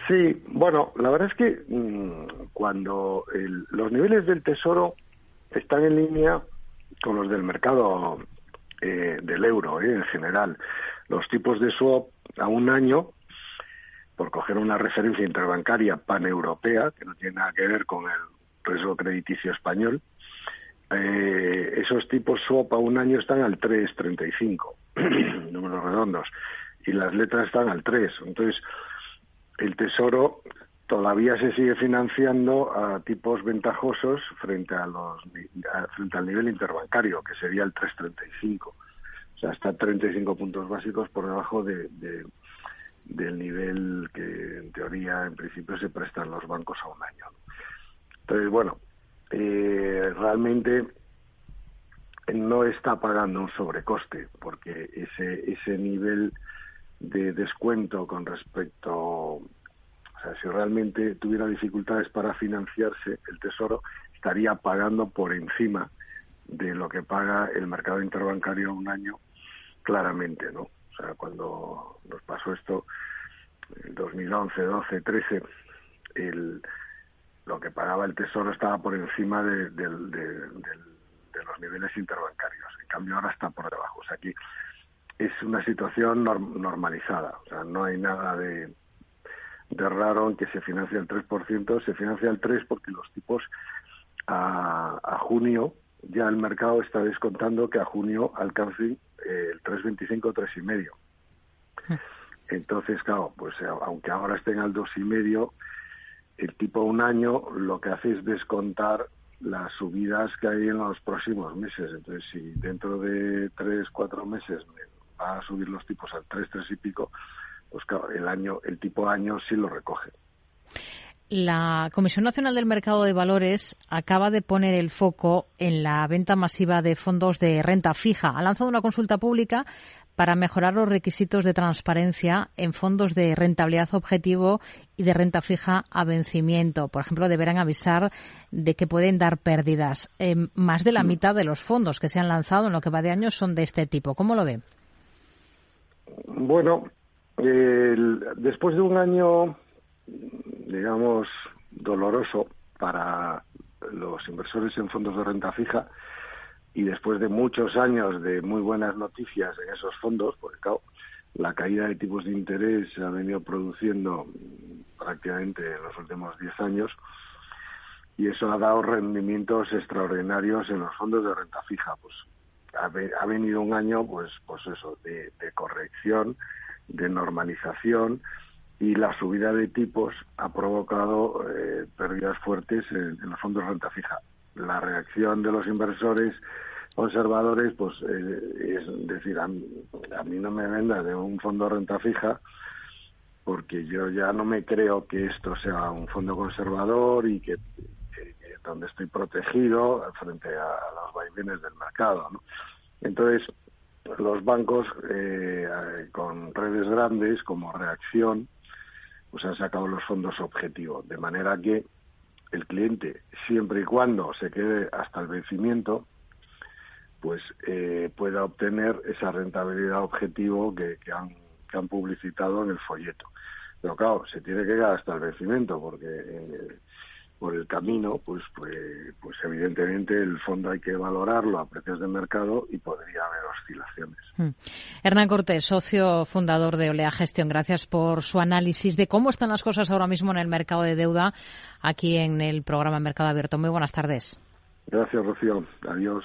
Sí, bueno, la verdad es que mm, cuando los niveles del Tesoro están en línea con los del mercado eh, del euro eh, en general. Los tipos de swap a un año, por coger una referencia interbancaria paneuropea, que no tiene nada que ver con el riesgo crediticio español, eh, esos tipos swap a un año están al 3,35, [CLEARS THROAT] números redondos, y las letras están al 3. Entonces, el Tesoro todavía se sigue financiando a tipos ventajosos frente a los frente al nivel interbancario que sería el 335 o sea está 35 puntos básicos por debajo de, del nivel que en teoría en principio se prestan los bancos a un año entonces bueno eh, realmente no está pagando un sobrecoste porque ese ese nivel de descuento con respecto o sea, si realmente tuviera dificultades para financiarse, el Tesoro estaría pagando por encima de lo que paga el mercado interbancario un año, claramente, ¿no? O sea, cuando nos pasó esto, en 2011, 12, 13, el, lo que pagaba el Tesoro estaba por encima de, los niveles interbancarios. En cambio, ahora está por debajo. O sea, aquí es una situación normalizada. O sea, no hay nada de de raro en que se financia el 3%, se financia el 3% porque los tipos a, junio, ya el mercado está descontando que a junio alcancen eh, el 3,25 3,5. Entonces, claro, pues eh, aunque ahora estén al 2,5, el tipo un año lo que hace es descontar las subidas que hay en los próximos meses. Entonces, si dentro de 3, 4 meses va a subir los tipos al 3, 3 y pico, pues claro, el año, el tipo año sí lo recoge. La Comisión Nacional del Mercado de Valores acaba de poner el foco en la venta masiva de fondos de renta fija. Ha lanzado una consulta pública para mejorar los requisitos de transparencia en fondos de rentabilidad objetivo y de renta fija a vencimiento. Por ejemplo, deberán avisar de que pueden dar pérdidas. Eh, más de la mm. mitad de los fondos que se han lanzado en lo que va de año son de este tipo. ¿Cómo lo ve? Bueno, después de un año, digamos, doloroso para los inversores en fondos de renta fija y después de muchos años de muy buenas noticias en esos fondos, porque la caída de tipos de interés se ha venido produciendo prácticamente en los últimos 10 años y eso ha dado rendimientos extraordinarios en los fondos de renta fija. Pues ha, venido un año, pues, pues eso, de corrección de normalización y la subida de tipos ha provocado eh, pérdidas fuertes en, los fondos de renta fija. La reacción de los inversores conservadores, pues eh, es decir, a mí, no me venda de un fondo de renta fija porque yo ya no me creo que esto sea un fondo conservador y que, donde estoy protegido frente a los vaivenes del mercado. Entonces, los bancos eh, con redes grandes como reacción pues han sacado los fondos objetivos, de manera que el cliente, siempre y cuando se quede hasta el vencimiento, pues eh, pueda obtener esa rentabilidad objetivo que, han, que han publicitado en el folleto. Pero claro, se tiene que quedar hasta el vencimiento porque eh, por el camino, pues, pues, pues evidentemente el fondo hay que valorarlo a precios de mercado y podría haber oscilaciones. Hmm. Hernán Cortés, socio fundador de Olea Gestión, gracias por su análisis de cómo están las cosas ahora mismo en el mercado de deuda aquí en el programa Mercado Abierto. Muy buenas tardes. Gracias, Rocío. Adiós.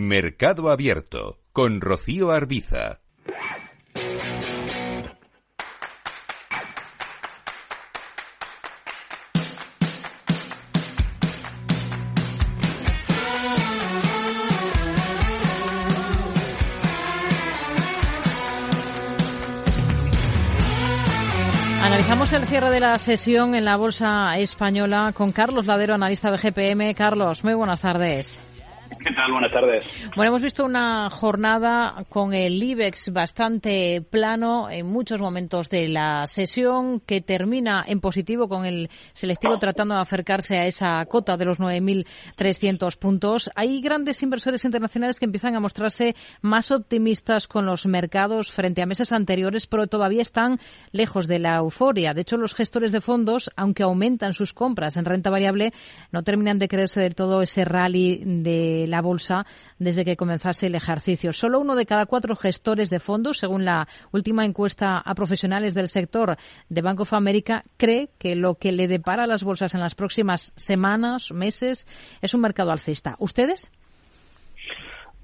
Mercado Abierto con Rocío Arbiza. Analizamos el cierre de la sesión en la Bolsa Española con Carlos Ladero, analista de GPM. Carlos, muy buenas tardes. ¿Qué? Buenas tardes. Bueno, hemos visto una jornada con el IBEX bastante plano en muchos momentos de la sesión, que termina en positivo con el selectivo tratando de acercarse a esa cota de los 9.300 puntos. Hay grandes inversores internacionales que empiezan a mostrarse más optimistas con los mercados frente a meses anteriores, pero todavía están lejos de la euforia. De hecho, los gestores de fondos, aunque aumentan sus compras en renta variable, no terminan de creerse del todo ese rally de la bolsa desde que comenzase el ejercicio. Solo uno de cada cuatro gestores de fondos, según la última encuesta a profesionales del sector de Bank of America, cree que lo que le depara a las bolsas en las próximas semanas, meses, es un mercado alcista. ¿Ustedes?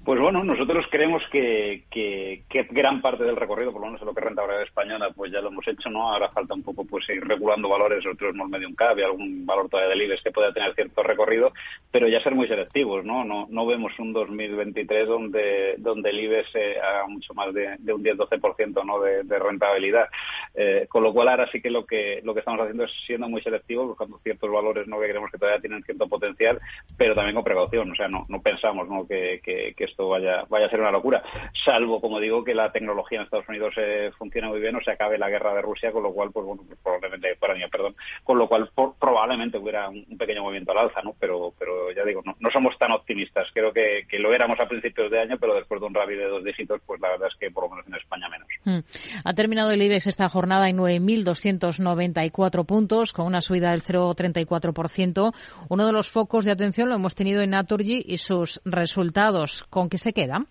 Pues bueno, nosotros creemos que, que, gran parte del recorrido, por lo menos en lo que es rentabilidad española, pues ya lo hemos hecho, ¿no? Ahora falta un poco pues ir regulando valores, otros hemos medio un CAB y algún valor todavía de IBEX que pueda tener cierto recorrido, pero ya ser muy selectivos, ¿no? No, vemos un 2023 donde, donde el IBEX haga mucho más de, un 10-12% ¿no? De, de, rentabilidad. Eh, con lo cual ahora sí que lo que lo que estamos haciendo es siendo muy selectivos, buscando ciertos valores ¿no? que creemos que todavía tienen cierto potencial, pero también con precaución. O sea, no, no pensamos ¿no? que, que, que esto vaya, vaya a ser una locura. Salvo, como digo, que la tecnología en Estados Unidos eh, funcione muy bien o se acabe la guerra de Rusia, con lo cual, pues bueno, probablemente, para año, perdón, con lo cual probablemente hubiera un, pequeño movimiento al alza, ¿no? Pero, pero ya digo, no, no somos tan optimistas. Creo que, lo éramos a principios de año, pero después de un rally de dos dígitos, pues la verdad es que por lo menos en España menos. Hmm. Ha terminado el IBEX esta jornada en 9.294 puntos, con una subida del 0,34%. Uno de los focos de atención lo hemos tenido en Naturgy y sus resultados. ¿Con qué se queda?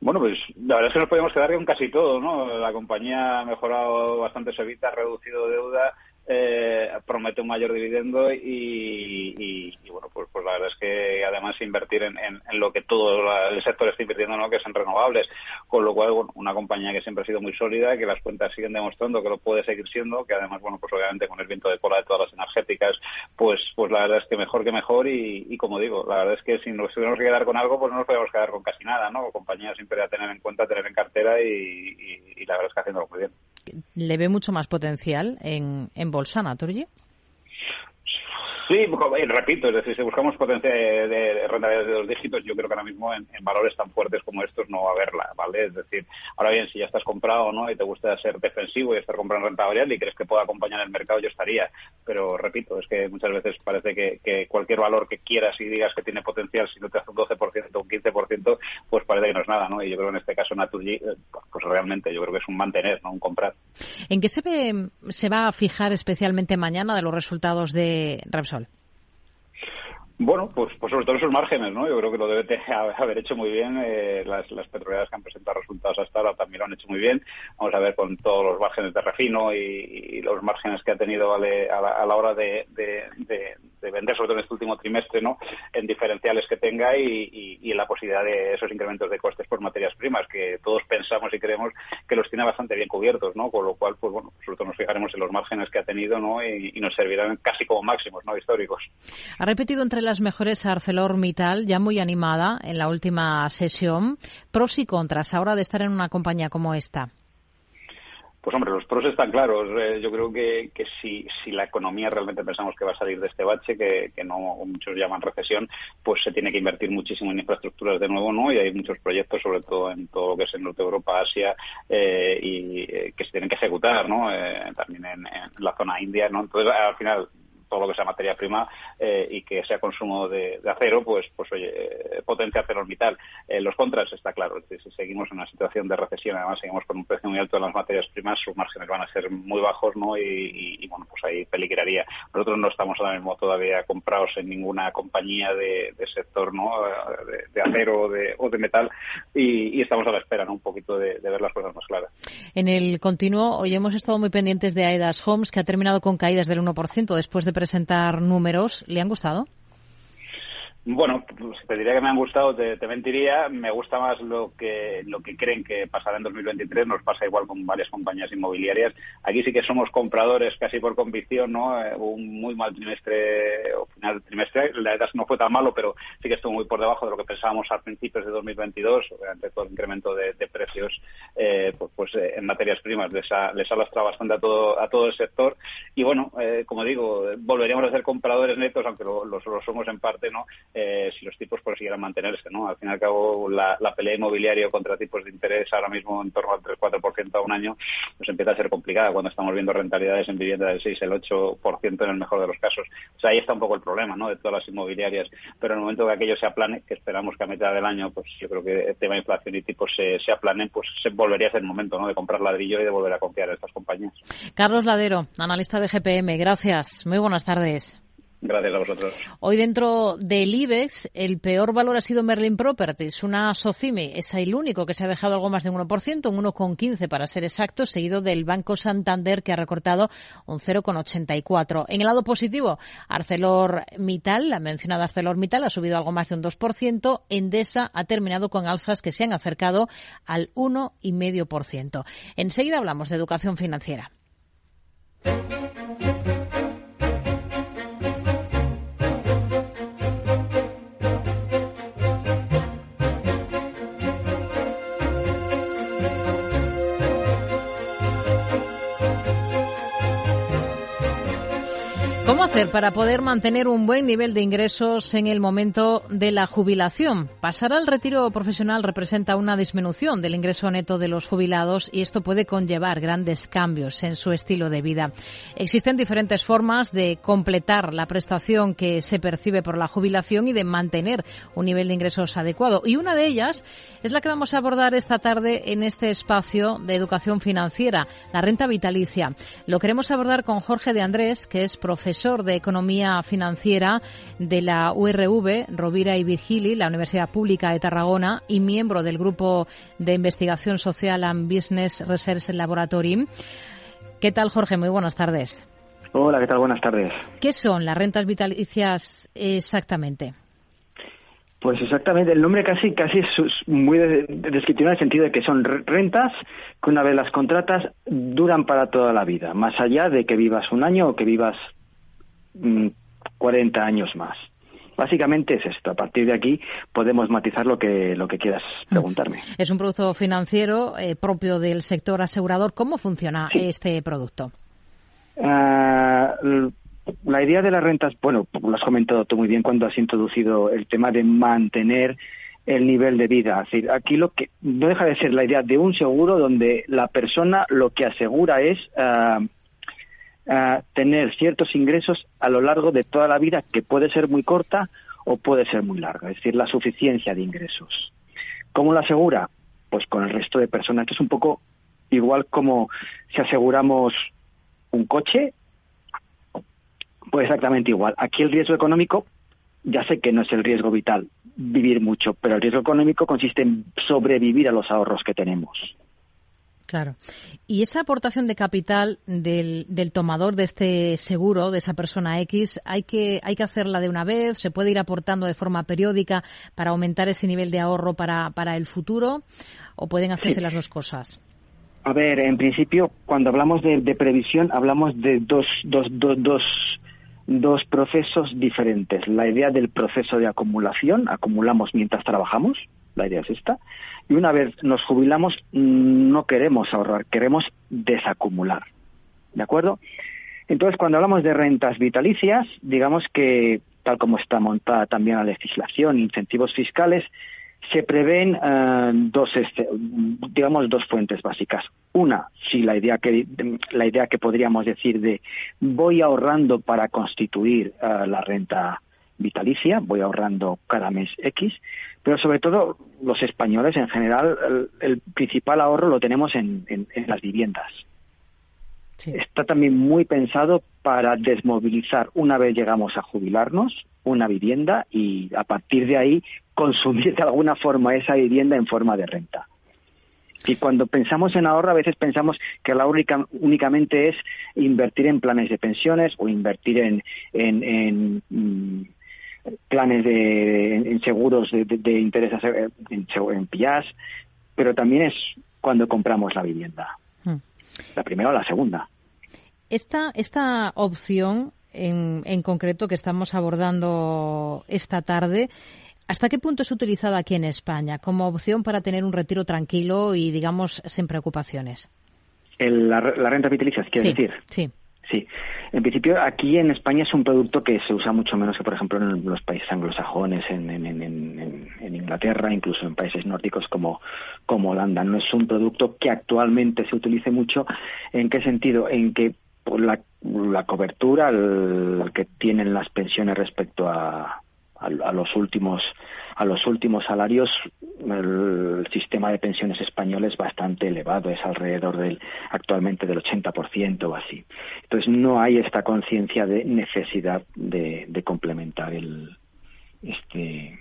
Bueno, pues la verdad es que nos podemos quedar con casi todo, ¿no? La compañía ha mejorado bastante su ha reducido deuda eh, promete un mayor dividendo y, bueno, pues, pues, la verdad es que además invertir en, lo que todo el sector está invirtiendo, ¿no? que es en renovables, con lo cual, bueno, una compañía que siempre ha sido muy sólida, que las cuentas siguen demostrando que lo puede seguir siendo, que además, bueno, pues obviamente con el viento de cola de todas las energéticas, pues, pues la verdad es que mejor que mejor y, como digo, la verdad es que si nos tuviéramos que quedar con algo, pues no nos podemos quedar con casi nada, ¿no? Compañía siempre a tener en cuenta, tener en cartera y, la verdad es que haciéndolo muy bien. ¿Le ve mucho más potencial en, en bolsa, Naturgy? Sí, repito, es decir, si buscamos potencia de, rentabilidad de dos dígitos, yo creo que ahora mismo en, valores tan fuertes como estos no va a haberla, ¿vale? Es decir, ahora bien, si ya estás comprado ¿no? y te gusta ser defensivo y estar comprando renta y crees que pueda acompañar el mercado, yo estaría. Pero repito, es que muchas veces parece que, cualquier valor que quieras y digas que tiene potencial, si no te hace un 12% o un 15%, pues Y yo creo que en este caso Naturgy, eh, pues realmente yo creo que es un mantener, no un comprar. ¿En qué se, se va a fijar especialmente mañana de los resultados de Repsol? Bueno, pues, pues sobre todo esos márgenes, ¿no? Yo creo que lo debe [LAUGHS] haber hecho muy bien. Eh, las, las petroleras que han presentado resultados hasta ahora también lo han hecho muy bien. Vamos a ver con todos los márgenes de refino y, los márgenes que ha tenido a, la, hora de, de, depender sobre todo en este último trimestre, ¿no? En diferenciales que tenga y, y, la posibilidad de esos incrementos de costes por materias primas, que todos pensamos y creemos que los tiene bastante bien cubiertos, ¿no? Con lo cual, pues bueno, sobre todo nos fijaremos en los márgenes que ha tenido, ¿no? Y, y nos servirán casi como máximos, ¿no? Históricos. Ha repetido entre las mejores ArcelorMittal, ya muy animada en la última sesión. Pros y contras ahora de estar en una compañía como esta. Pues hombre, los pros están claros. Eh, yo creo que, que si, si, la economía realmente pensamos que va a salir de este bache, que, que, no muchos llaman recesión, pues se tiene que invertir muchísimo en infraestructuras de nuevo, ¿no? Y hay muchos proyectos, sobre todo en todo lo que es en Norte Europa, Asia, eh, y eh, que se tienen que ejecutar, ¿no? Eh, también en, en, la zona india, ¿no? Entonces, al final, todo lo que sea materia prima eh, y que sea consumo de, de, acero, pues, pues oye, eh, potencia ArcelorMittal. Eh, los contras está claro, si seguimos en una situación de recesión, además seguimos con un precio muy alto en las materias primas, sus márgenes van a ser muy bajos, ¿no? Y, bueno, pues ahí peligraría. Nosotros no estamos ahora mismo todavía comprados en ninguna compañía de, de sector, ¿no? De, de acero o de, o de metal y, estamos a la espera, ¿no? Un poquito de, de ver las cosas más claras. En el continuo, hoy hemos estado muy pendientes de Aidas Homes, que ha terminado con caídas del 1% después de presentar números. ¿Le han gustado? Bueno, pues te diría que me han gustado, te, mentiría. Me gusta más lo que lo que creen que pasará en 2023. Nos pasa igual con varias compañías inmobiliarias. Aquí sí que somos compradores casi por convicción, ¿no? Eh, un muy mal trimestre o final del trimestre. La verdad no fue tan malo, pero sí que estuvo muy por debajo de lo que pensábamos a principios de 2022. Obviamente todo el incremento de, de precios, eh, pues, pues eh, en materias primas les ha, les ha lastrado bastante a todo a todo el sector. Y bueno, eh, como digo, volveríamos a ser compradores netos, aunque lo, lo, lo somos en parte, ¿no? Eh, si los tipos consiguieran mantenerse. ¿no? Al fin y al cabo, la, la pelea inmobiliaria contra tipos de interés ahora mismo en torno al 3-4% a un año, pues empieza a ser complicada cuando estamos viendo rentabilidades en vivienda del 6, el 8% en el mejor de los casos. O sea, ahí está un poco el problema ¿no? de todas las inmobiliarias. Pero en el momento que aquello se aplane, que esperamos que a mitad del año, pues yo creo que el tema de inflación y tipos se, se aplanen, pues se volvería a ser el momento ¿no? de comprar ladrillo y de volver a confiar en estas compañías. Carlos Ladero, analista de GPM, gracias. Muy buenas tardes. Gracias a vosotros. Hoy dentro del IBEX, el peor valor ha sido Merlin Properties, una SOCIMI. Es el único que se ha dejado algo más de un 1%, un 1,15 para ser exacto, seguido del Banco Santander que ha recortado un 0,84. En el lado positivo, ArcelorMittal, la mencionada ArcelorMittal, ha subido algo más de un 2%. Endesa ha terminado con alzas que se han acercado al 1,5%. Enseguida hablamos de educación financiera. Hacer para poder mantener un buen nivel de ingresos en el momento de la jubilación? Pasar al retiro profesional representa una disminución del ingreso neto de los jubilados y esto puede conllevar grandes cambios en su estilo de vida. Existen diferentes formas de completar la prestación que se percibe por la jubilación y de mantener un nivel de ingresos adecuado. Y una de ellas es la que vamos a abordar esta tarde en este espacio de educación financiera, la renta vitalicia. Lo queremos abordar con Jorge de Andrés, que es profesor de Economía Financiera de la URV, Rovira y Virgili, la Universidad Pública de Tarragona, y miembro del Grupo de Investigación Social and Business Research Laboratory. ¿Qué tal, Jorge? Muy buenas tardes. Hola, ¿qué tal? Buenas tardes. ¿Qué son las rentas vitalicias exactamente? Pues exactamente, el nombre casi casi es muy descriptivo en el sentido de que son rentas que una vez las contratas duran para toda la vida, más allá de que vivas un año o que vivas 40 años más. Básicamente es esto. A partir de aquí podemos matizar lo que lo que quieras preguntarme. Es un producto financiero eh, propio del sector asegurador. ¿Cómo funciona sí. este producto? Uh, la idea de las rentas, bueno, lo has comentado tú muy bien cuando has introducido el tema de mantener el nivel de vida. Es decir, aquí lo que no deja de ser la idea de un seguro donde la persona lo que asegura es uh, uh, tener ciertos ingresos a lo largo de toda la vida, que puede ser muy corta o puede ser muy larga, es decir, la suficiencia de ingresos. ¿Cómo lo asegura? Pues con el resto de personas, es un poco igual como si aseguramos un coche, pues exactamente igual. Aquí el riesgo económico, ya sé que no es el riesgo vital, vivir mucho, pero el riesgo económico consiste en sobrevivir a los ahorros que tenemos. Claro. ¿Y esa aportación de capital del, del, tomador de este seguro, de esa persona X, hay que, hay que hacerla de una vez? ¿Se puede ir aportando de forma periódica para aumentar ese nivel de ahorro para, para el futuro? ¿O pueden hacerse las dos cosas? A ver, en principio, cuando hablamos de, de previsión, hablamos de dos, dos, dos, dos, dos procesos diferentes. La idea del proceso de acumulación, acumulamos mientras trabajamos, la idea es esta, y una vez nos jubilamos no queremos ahorrar, queremos desacumular. ¿De acuerdo? Entonces, cuando hablamos de rentas vitalicias, digamos que, tal como está montada también la legislación, incentivos fiscales, se prevén uh, dos, este, digamos, dos fuentes básicas. Una, si la idea que la idea que podríamos decir de voy ahorrando para constituir uh, la renta vitalicia, voy ahorrando cada mes X, pero sobre todo los españoles en general, el, el principal ahorro lo tenemos en, en, en las viviendas. Sí. Está también muy pensado para desmovilizar una vez llegamos a jubilarnos una vivienda y a partir de ahí consumir de alguna forma esa vivienda en forma de renta. Y cuando pensamos en ahorro, a veces pensamos que el ahorro únicamente es invertir en planes de pensiones o invertir en, en, en mm, planes de en seguros de, de, de interés en, en PIAS, pero también es cuando compramos la vivienda. Hmm. La primera o la segunda. Esta, esta opción en, en concreto que estamos abordando esta tarde, ¿hasta qué punto es utilizada aquí en España como opción para tener un retiro tranquilo y, digamos, sin preocupaciones? El, la, la, renta vitalicia, quiere sí, decir? Sí. Sí, en principio aquí en España es un producto que se usa mucho menos que, por ejemplo, en los países anglosajones, en, Inglaterra, incluso en países nórdicos como, Holanda. No es un producto que actualmente se utilice mucho. ¿En qué sentido? En que por la, la cobertura que tienen las pensiones respecto a, a, los últimos a los últimos salarios el sistema de pensiones español es bastante elevado es alrededor del actualmente del 80% o así entonces no hay esta conciencia de necesidad de, complementar el este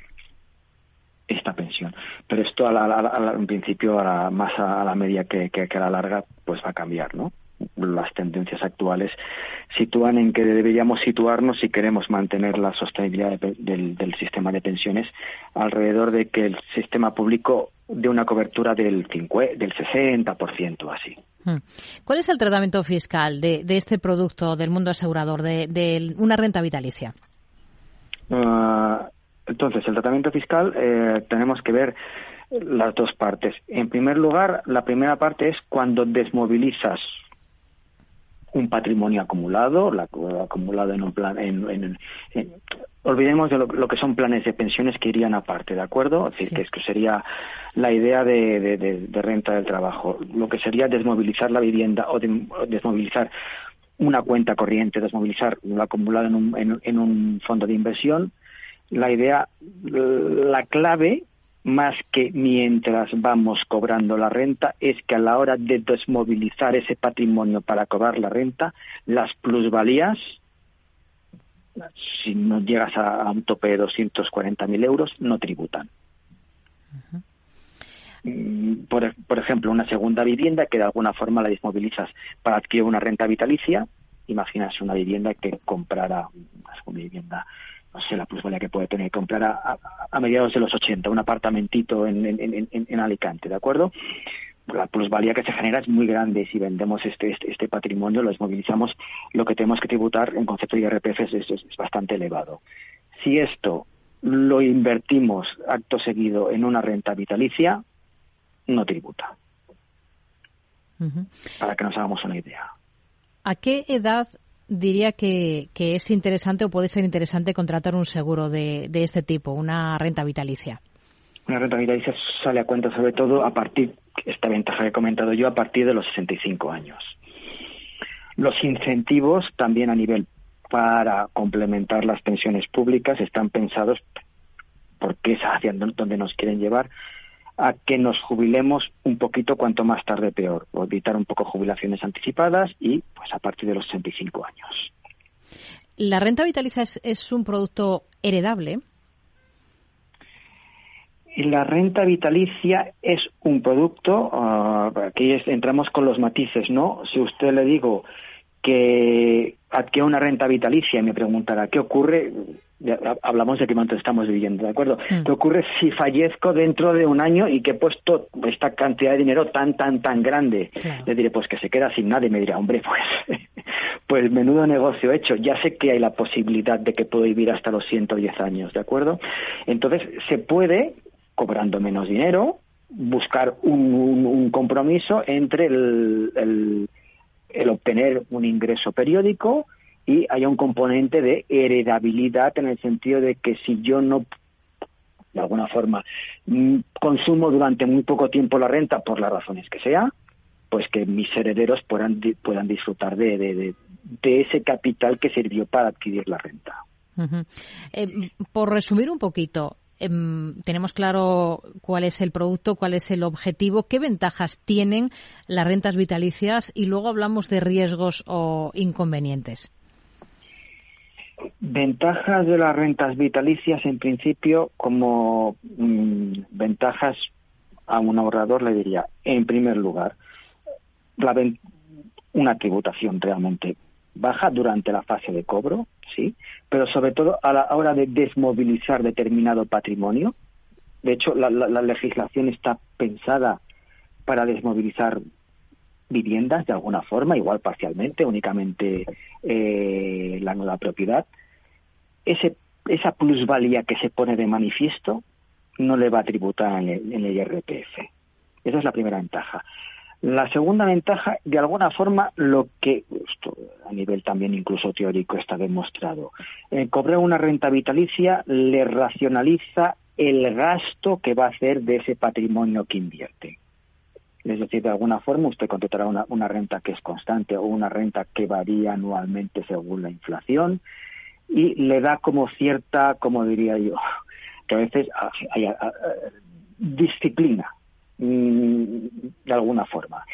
esta pensión. Pero esto, a la, a la, en principio, a la, más a la media que, a la larga, pues va a cambiar, ¿no? Las tendencias actuales sitúan en que deberíamos situarnos si queremos mantener la sostenibilidad de, del, del, sistema de pensiones alrededor de que el sistema público dé una cobertura del, 50, del 60% así. Hmm. ¿Cuál es el tratamiento fiscal de, de este producto del mundo asegurador, de, de una renta vitalicia? Uh, entonces, el tratamiento fiscal eh, tenemos que ver las dos partes. En primer lugar, la primera parte es cuando desmovilizas un patrimonio acumulado, la, acumulado en un plan, en, en, en, olvidemos de lo, lo, que son planes de pensiones que irían aparte, ¿de acuerdo? Es decir, sí. que, es que sería la idea de, de, de, de, renta del trabajo, lo que sería desmovilizar la vivienda o, o desmovilizar una cuenta corriente, desmovilizar lo acumulado en un, en un fondo de inversión. La idea, la clave más que mientras vamos cobrando la renta, es que a la hora de desmovilizar ese patrimonio para cobrar la renta, las plusvalías, si no llegas a, un tope de 240.000 euros, no tributan. -huh. por, por, ejemplo, una segunda vivienda que de alguna forma la desmovilizas para adquirir una renta vitalicia, imaginas una vivienda que comprara una segunda vivienda no sé, la plusvalía que puede tener comprar a, a, a mediados de los 80 un apartamentito en, en, en, en Alicante, ¿de acuerdo? la plusvalía que se genera es muy grande. Si vendemos este, este, este, patrimonio, lo desmovilizamos, lo que tenemos que tributar en concepto de IRPF es, es, es, bastante elevado. Si esto lo invertimos acto seguido en una renta vitalicia, no tributa. Uh -huh. Para que nos hagamos una idea. ¿A qué edad diría que, es interesante o puede ser interesante contratar un seguro de, de, este tipo, una renta vitalicia? Una renta vitalicia sale a cuenta sobre todo a partir, esta ventaja que he comentado yo, a partir de los 65 años. Los incentivos también a nivel para complementar las pensiones públicas están pensados porque es hacia donde nos quieren llevar a que nos jubilemos un poquito cuanto más tarde peor, o evitar un poco jubilaciones anticipadas y pues a partir de los 65 años. ¿La renta vitalicia es, es un producto heredable? La renta vitalicia es un producto, ah, aquí entramos con los matices, ¿no? Si usted le digo que adquiere una renta vitalicia y me preguntará qué ocurre, hablamos de que cuánto estamos viviendo, ¿de acuerdo? Mm. ¿Qué ocurre si fallezco dentro de un año y que he puesto esta cantidad de dinero tan, tan, tan grande? Le diré, pues que se queda sin nada y me dirá, hombre, pues, [LAUGHS] pues menudo negocio hecho. Ya sé que hay la posibilidad de que puedo vivir hasta los 110 años, ¿de acuerdo? Entonces, se puede, cobrando menos dinero, buscar un, compromiso entre el el obtener un ingreso periódico y haya un componente de heredabilidad en el sentido de que si yo no de alguna forma mm, consumo durante muy poco tiempo la renta por las razones que sea, pues que mis herederos puedan, puedan disfrutar de, de, de, ese capital que sirvió para adquirir la renta. Eh, por resumir un poquito, Em, tenemos claro cuál es el producto, cuál es el objetivo, qué ventajas tienen las rentas vitalicias y luego hablamos de riesgos o inconvenientes. Ventajas de las rentas vitalicias, en principio, como mm, ventajas a un ahorrador, le diría, en primer lugar, una tributación realmente baja durante la fase de cobro, sí, pero sobre todo a la hora de desmovilizar determinado patrimonio. De hecho, la, legislación está pensada para desmovilizar viviendas de alguna forma, igual parcialmente, únicamente eh, la nueva propiedad. Ese, esa plusvalía que se pone de manifiesto no le va a tributar en el, en IRPF. Esa es la primera ventaja. La segunda ventaja, de alguna forma, lo que a nivel también incluso teórico está demostrado, eh, cobrar una renta vitalicia le racionaliza el gasto que va a hacer de ese patrimonio que invierte. Es decir, de alguna forma usted contratará una, una renta que es constante o una renta que varía anualmente según la inflación y le da como cierta, como diría yo, que a veces hay, disciplina Mm, de alguna forma.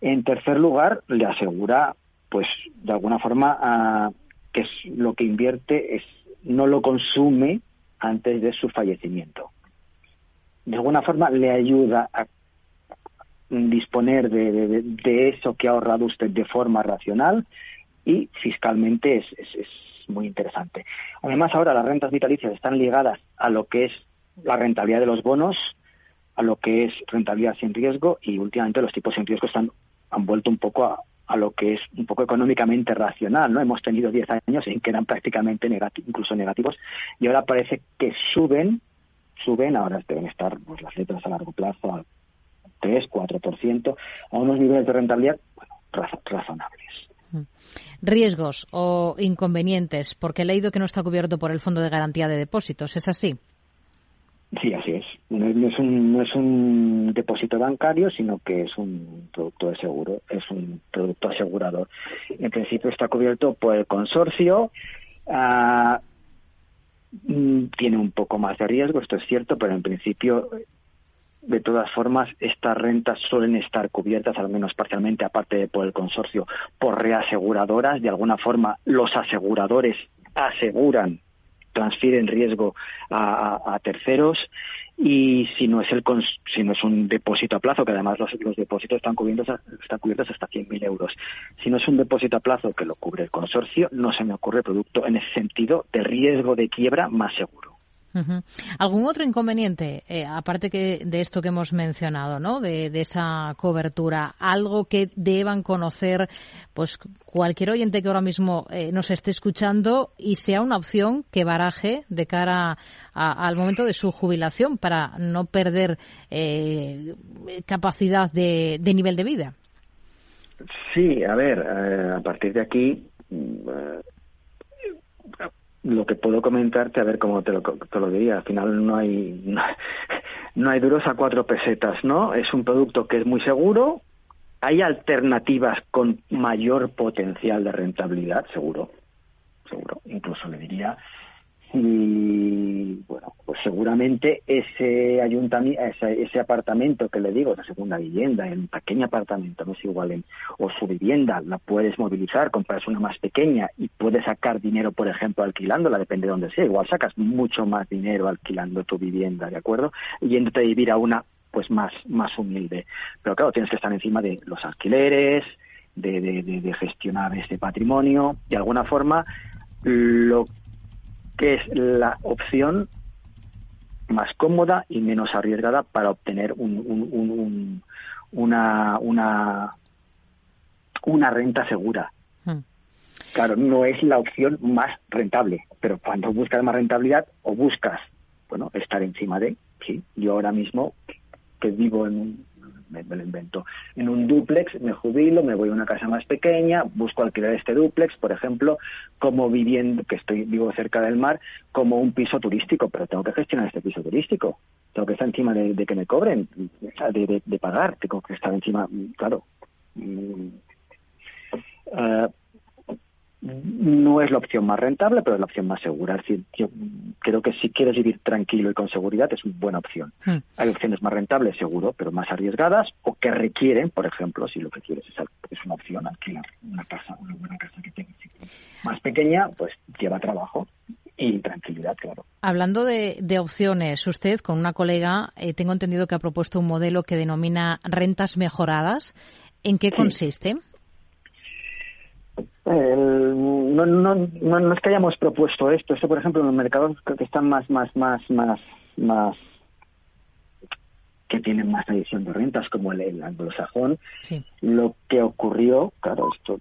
En tercer lugar, le asegura, pues, de alguna forma, que es lo que invierte es no lo consume antes de su fallecimiento. De alguna forma le ayuda a disponer de, eso que ha ahorrado usted de forma racional y fiscalmente es, es, muy interesante. Además, ahora las rentas vitalicias están ligadas a lo que es la rentabilidad de los bonos a lo que es rentabilidad sin riesgo y últimamente los tipos sin riesgo están, han vuelto un poco a, lo que es un poco económicamente racional, ¿no? Hemos tenido 10 años en que eran prácticamente incluso negativos y ahora parece que suben, suben, ahora deben estar pues, las letras a largo plazo 3, 4%, a unos niveles de rentabilidad bueno, razonables. Mm. Riesgos o inconvenientes, porque he leído que no está cubierto por el Fondo de Garantía de Depósitos, ¿es así? Sí, así es. No, es un, no es un depósito bancario, sino que es un producto de seguro, es un producto asegurador. En principio está cubierto por el consorcio. Ah, mm, tiene un poco más de riesgo, esto es cierto, pero en principio, de todas formas, estas rentas suelen estar cubiertas, al menos parcialmente, aparte de por el consorcio, por reaseguradoras. De alguna forma, los aseguradores aseguran transfieren riesgo a, terceros. Y si no es el si no es un depósito a plazo que además los, depósitos están cubiertos están cubiertos hasta 100.000 euros. Si no es un depósito a plazo que lo cubre el consorcio no se me ocurre producto en ese sentido de riesgo de quiebra más seguro ¿Algún otro inconveniente, eh, aparte que de esto que hemos mencionado, ¿no? De, esa cobertura, algo que deban conocer, pues cualquier oyente que ahora mismo eh, nos esté escuchando y sea una opción que baraje de cara al momento de su jubilación para no perder eh, capacidad de, nivel de vida. Sí, a ver, a partir de aquí mm, lo que puedo comentarte, a ver cómo te lo, te lo diría, al final no hay, [LAUGHS] no, hay duros a cuatro pesetas, ¿no? Es un producto que es muy seguro, hay alternativas con mayor potencial de rentabilidad, seguro, seguro, incluso le diría, y bueno, pues seguramente ese ayuntamiento, ese, apartamento que le digo, esa segunda vivienda, el pequeño apartamento, no es igual, en, o su vivienda, la puedes movilizar, compras una más pequeña y puedes sacar dinero, por ejemplo, alquilándola, depende de dónde sea. Igual sacas mucho más dinero alquilando tu vivienda, ¿de acuerdo? Yéndote a vivir a una pues más, más humilde. Pero claro, tienes que estar encima de los alquileres, de, de, de gestionar este patrimonio. De alguna forma, lo que es la opción más cómoda y menos arriesgada para obtener un, una, una, una renta segura. Hmm. Claro, no es la opción más rentable, pero cuando buscas más rentabilidad o buscas, bueno, estar encima de, sí, yo ahora mismo que vivo en un, me, lo invento, en un duplex, me jubilo, me voy a una casa más pequeña, busco alquilar este duplex, por ejemplo, como viviendo, que estoy vivo cerca del mar, como un piso turístico, pero tengo que gestionar este piso turístico, tengo que estar encima de, que me cobren, de, de, pagar, tengo que estar encima, claro. Uh, no es la opción más rentable, pero es la opción más segura. Es decir, yo creo que si quieres vivir tranquilo y con seguridad es una buena opción. Hmm. Hay opciones más rentables, seguro, pero más arriesgadas o que requieren, por ejemplo, si lo que quieres es, una opción alquilar una casa, una buena casa que tenga más pequeña, pues lleva trabajo y tranquilidad, claro. Hablando de, opciones, usted con una colega eh, tengo entendido que ha propuesto un modelo que denomina rentas mejoradas. ¿En qué consiste? No, no, no, es que hayamos propuesto esto. Esto, por ejemplo, en los mercados que están más, más, más, más, más que tienen más tradición de rentas, como el, anglosajón, lo que ocurrió, claro, esto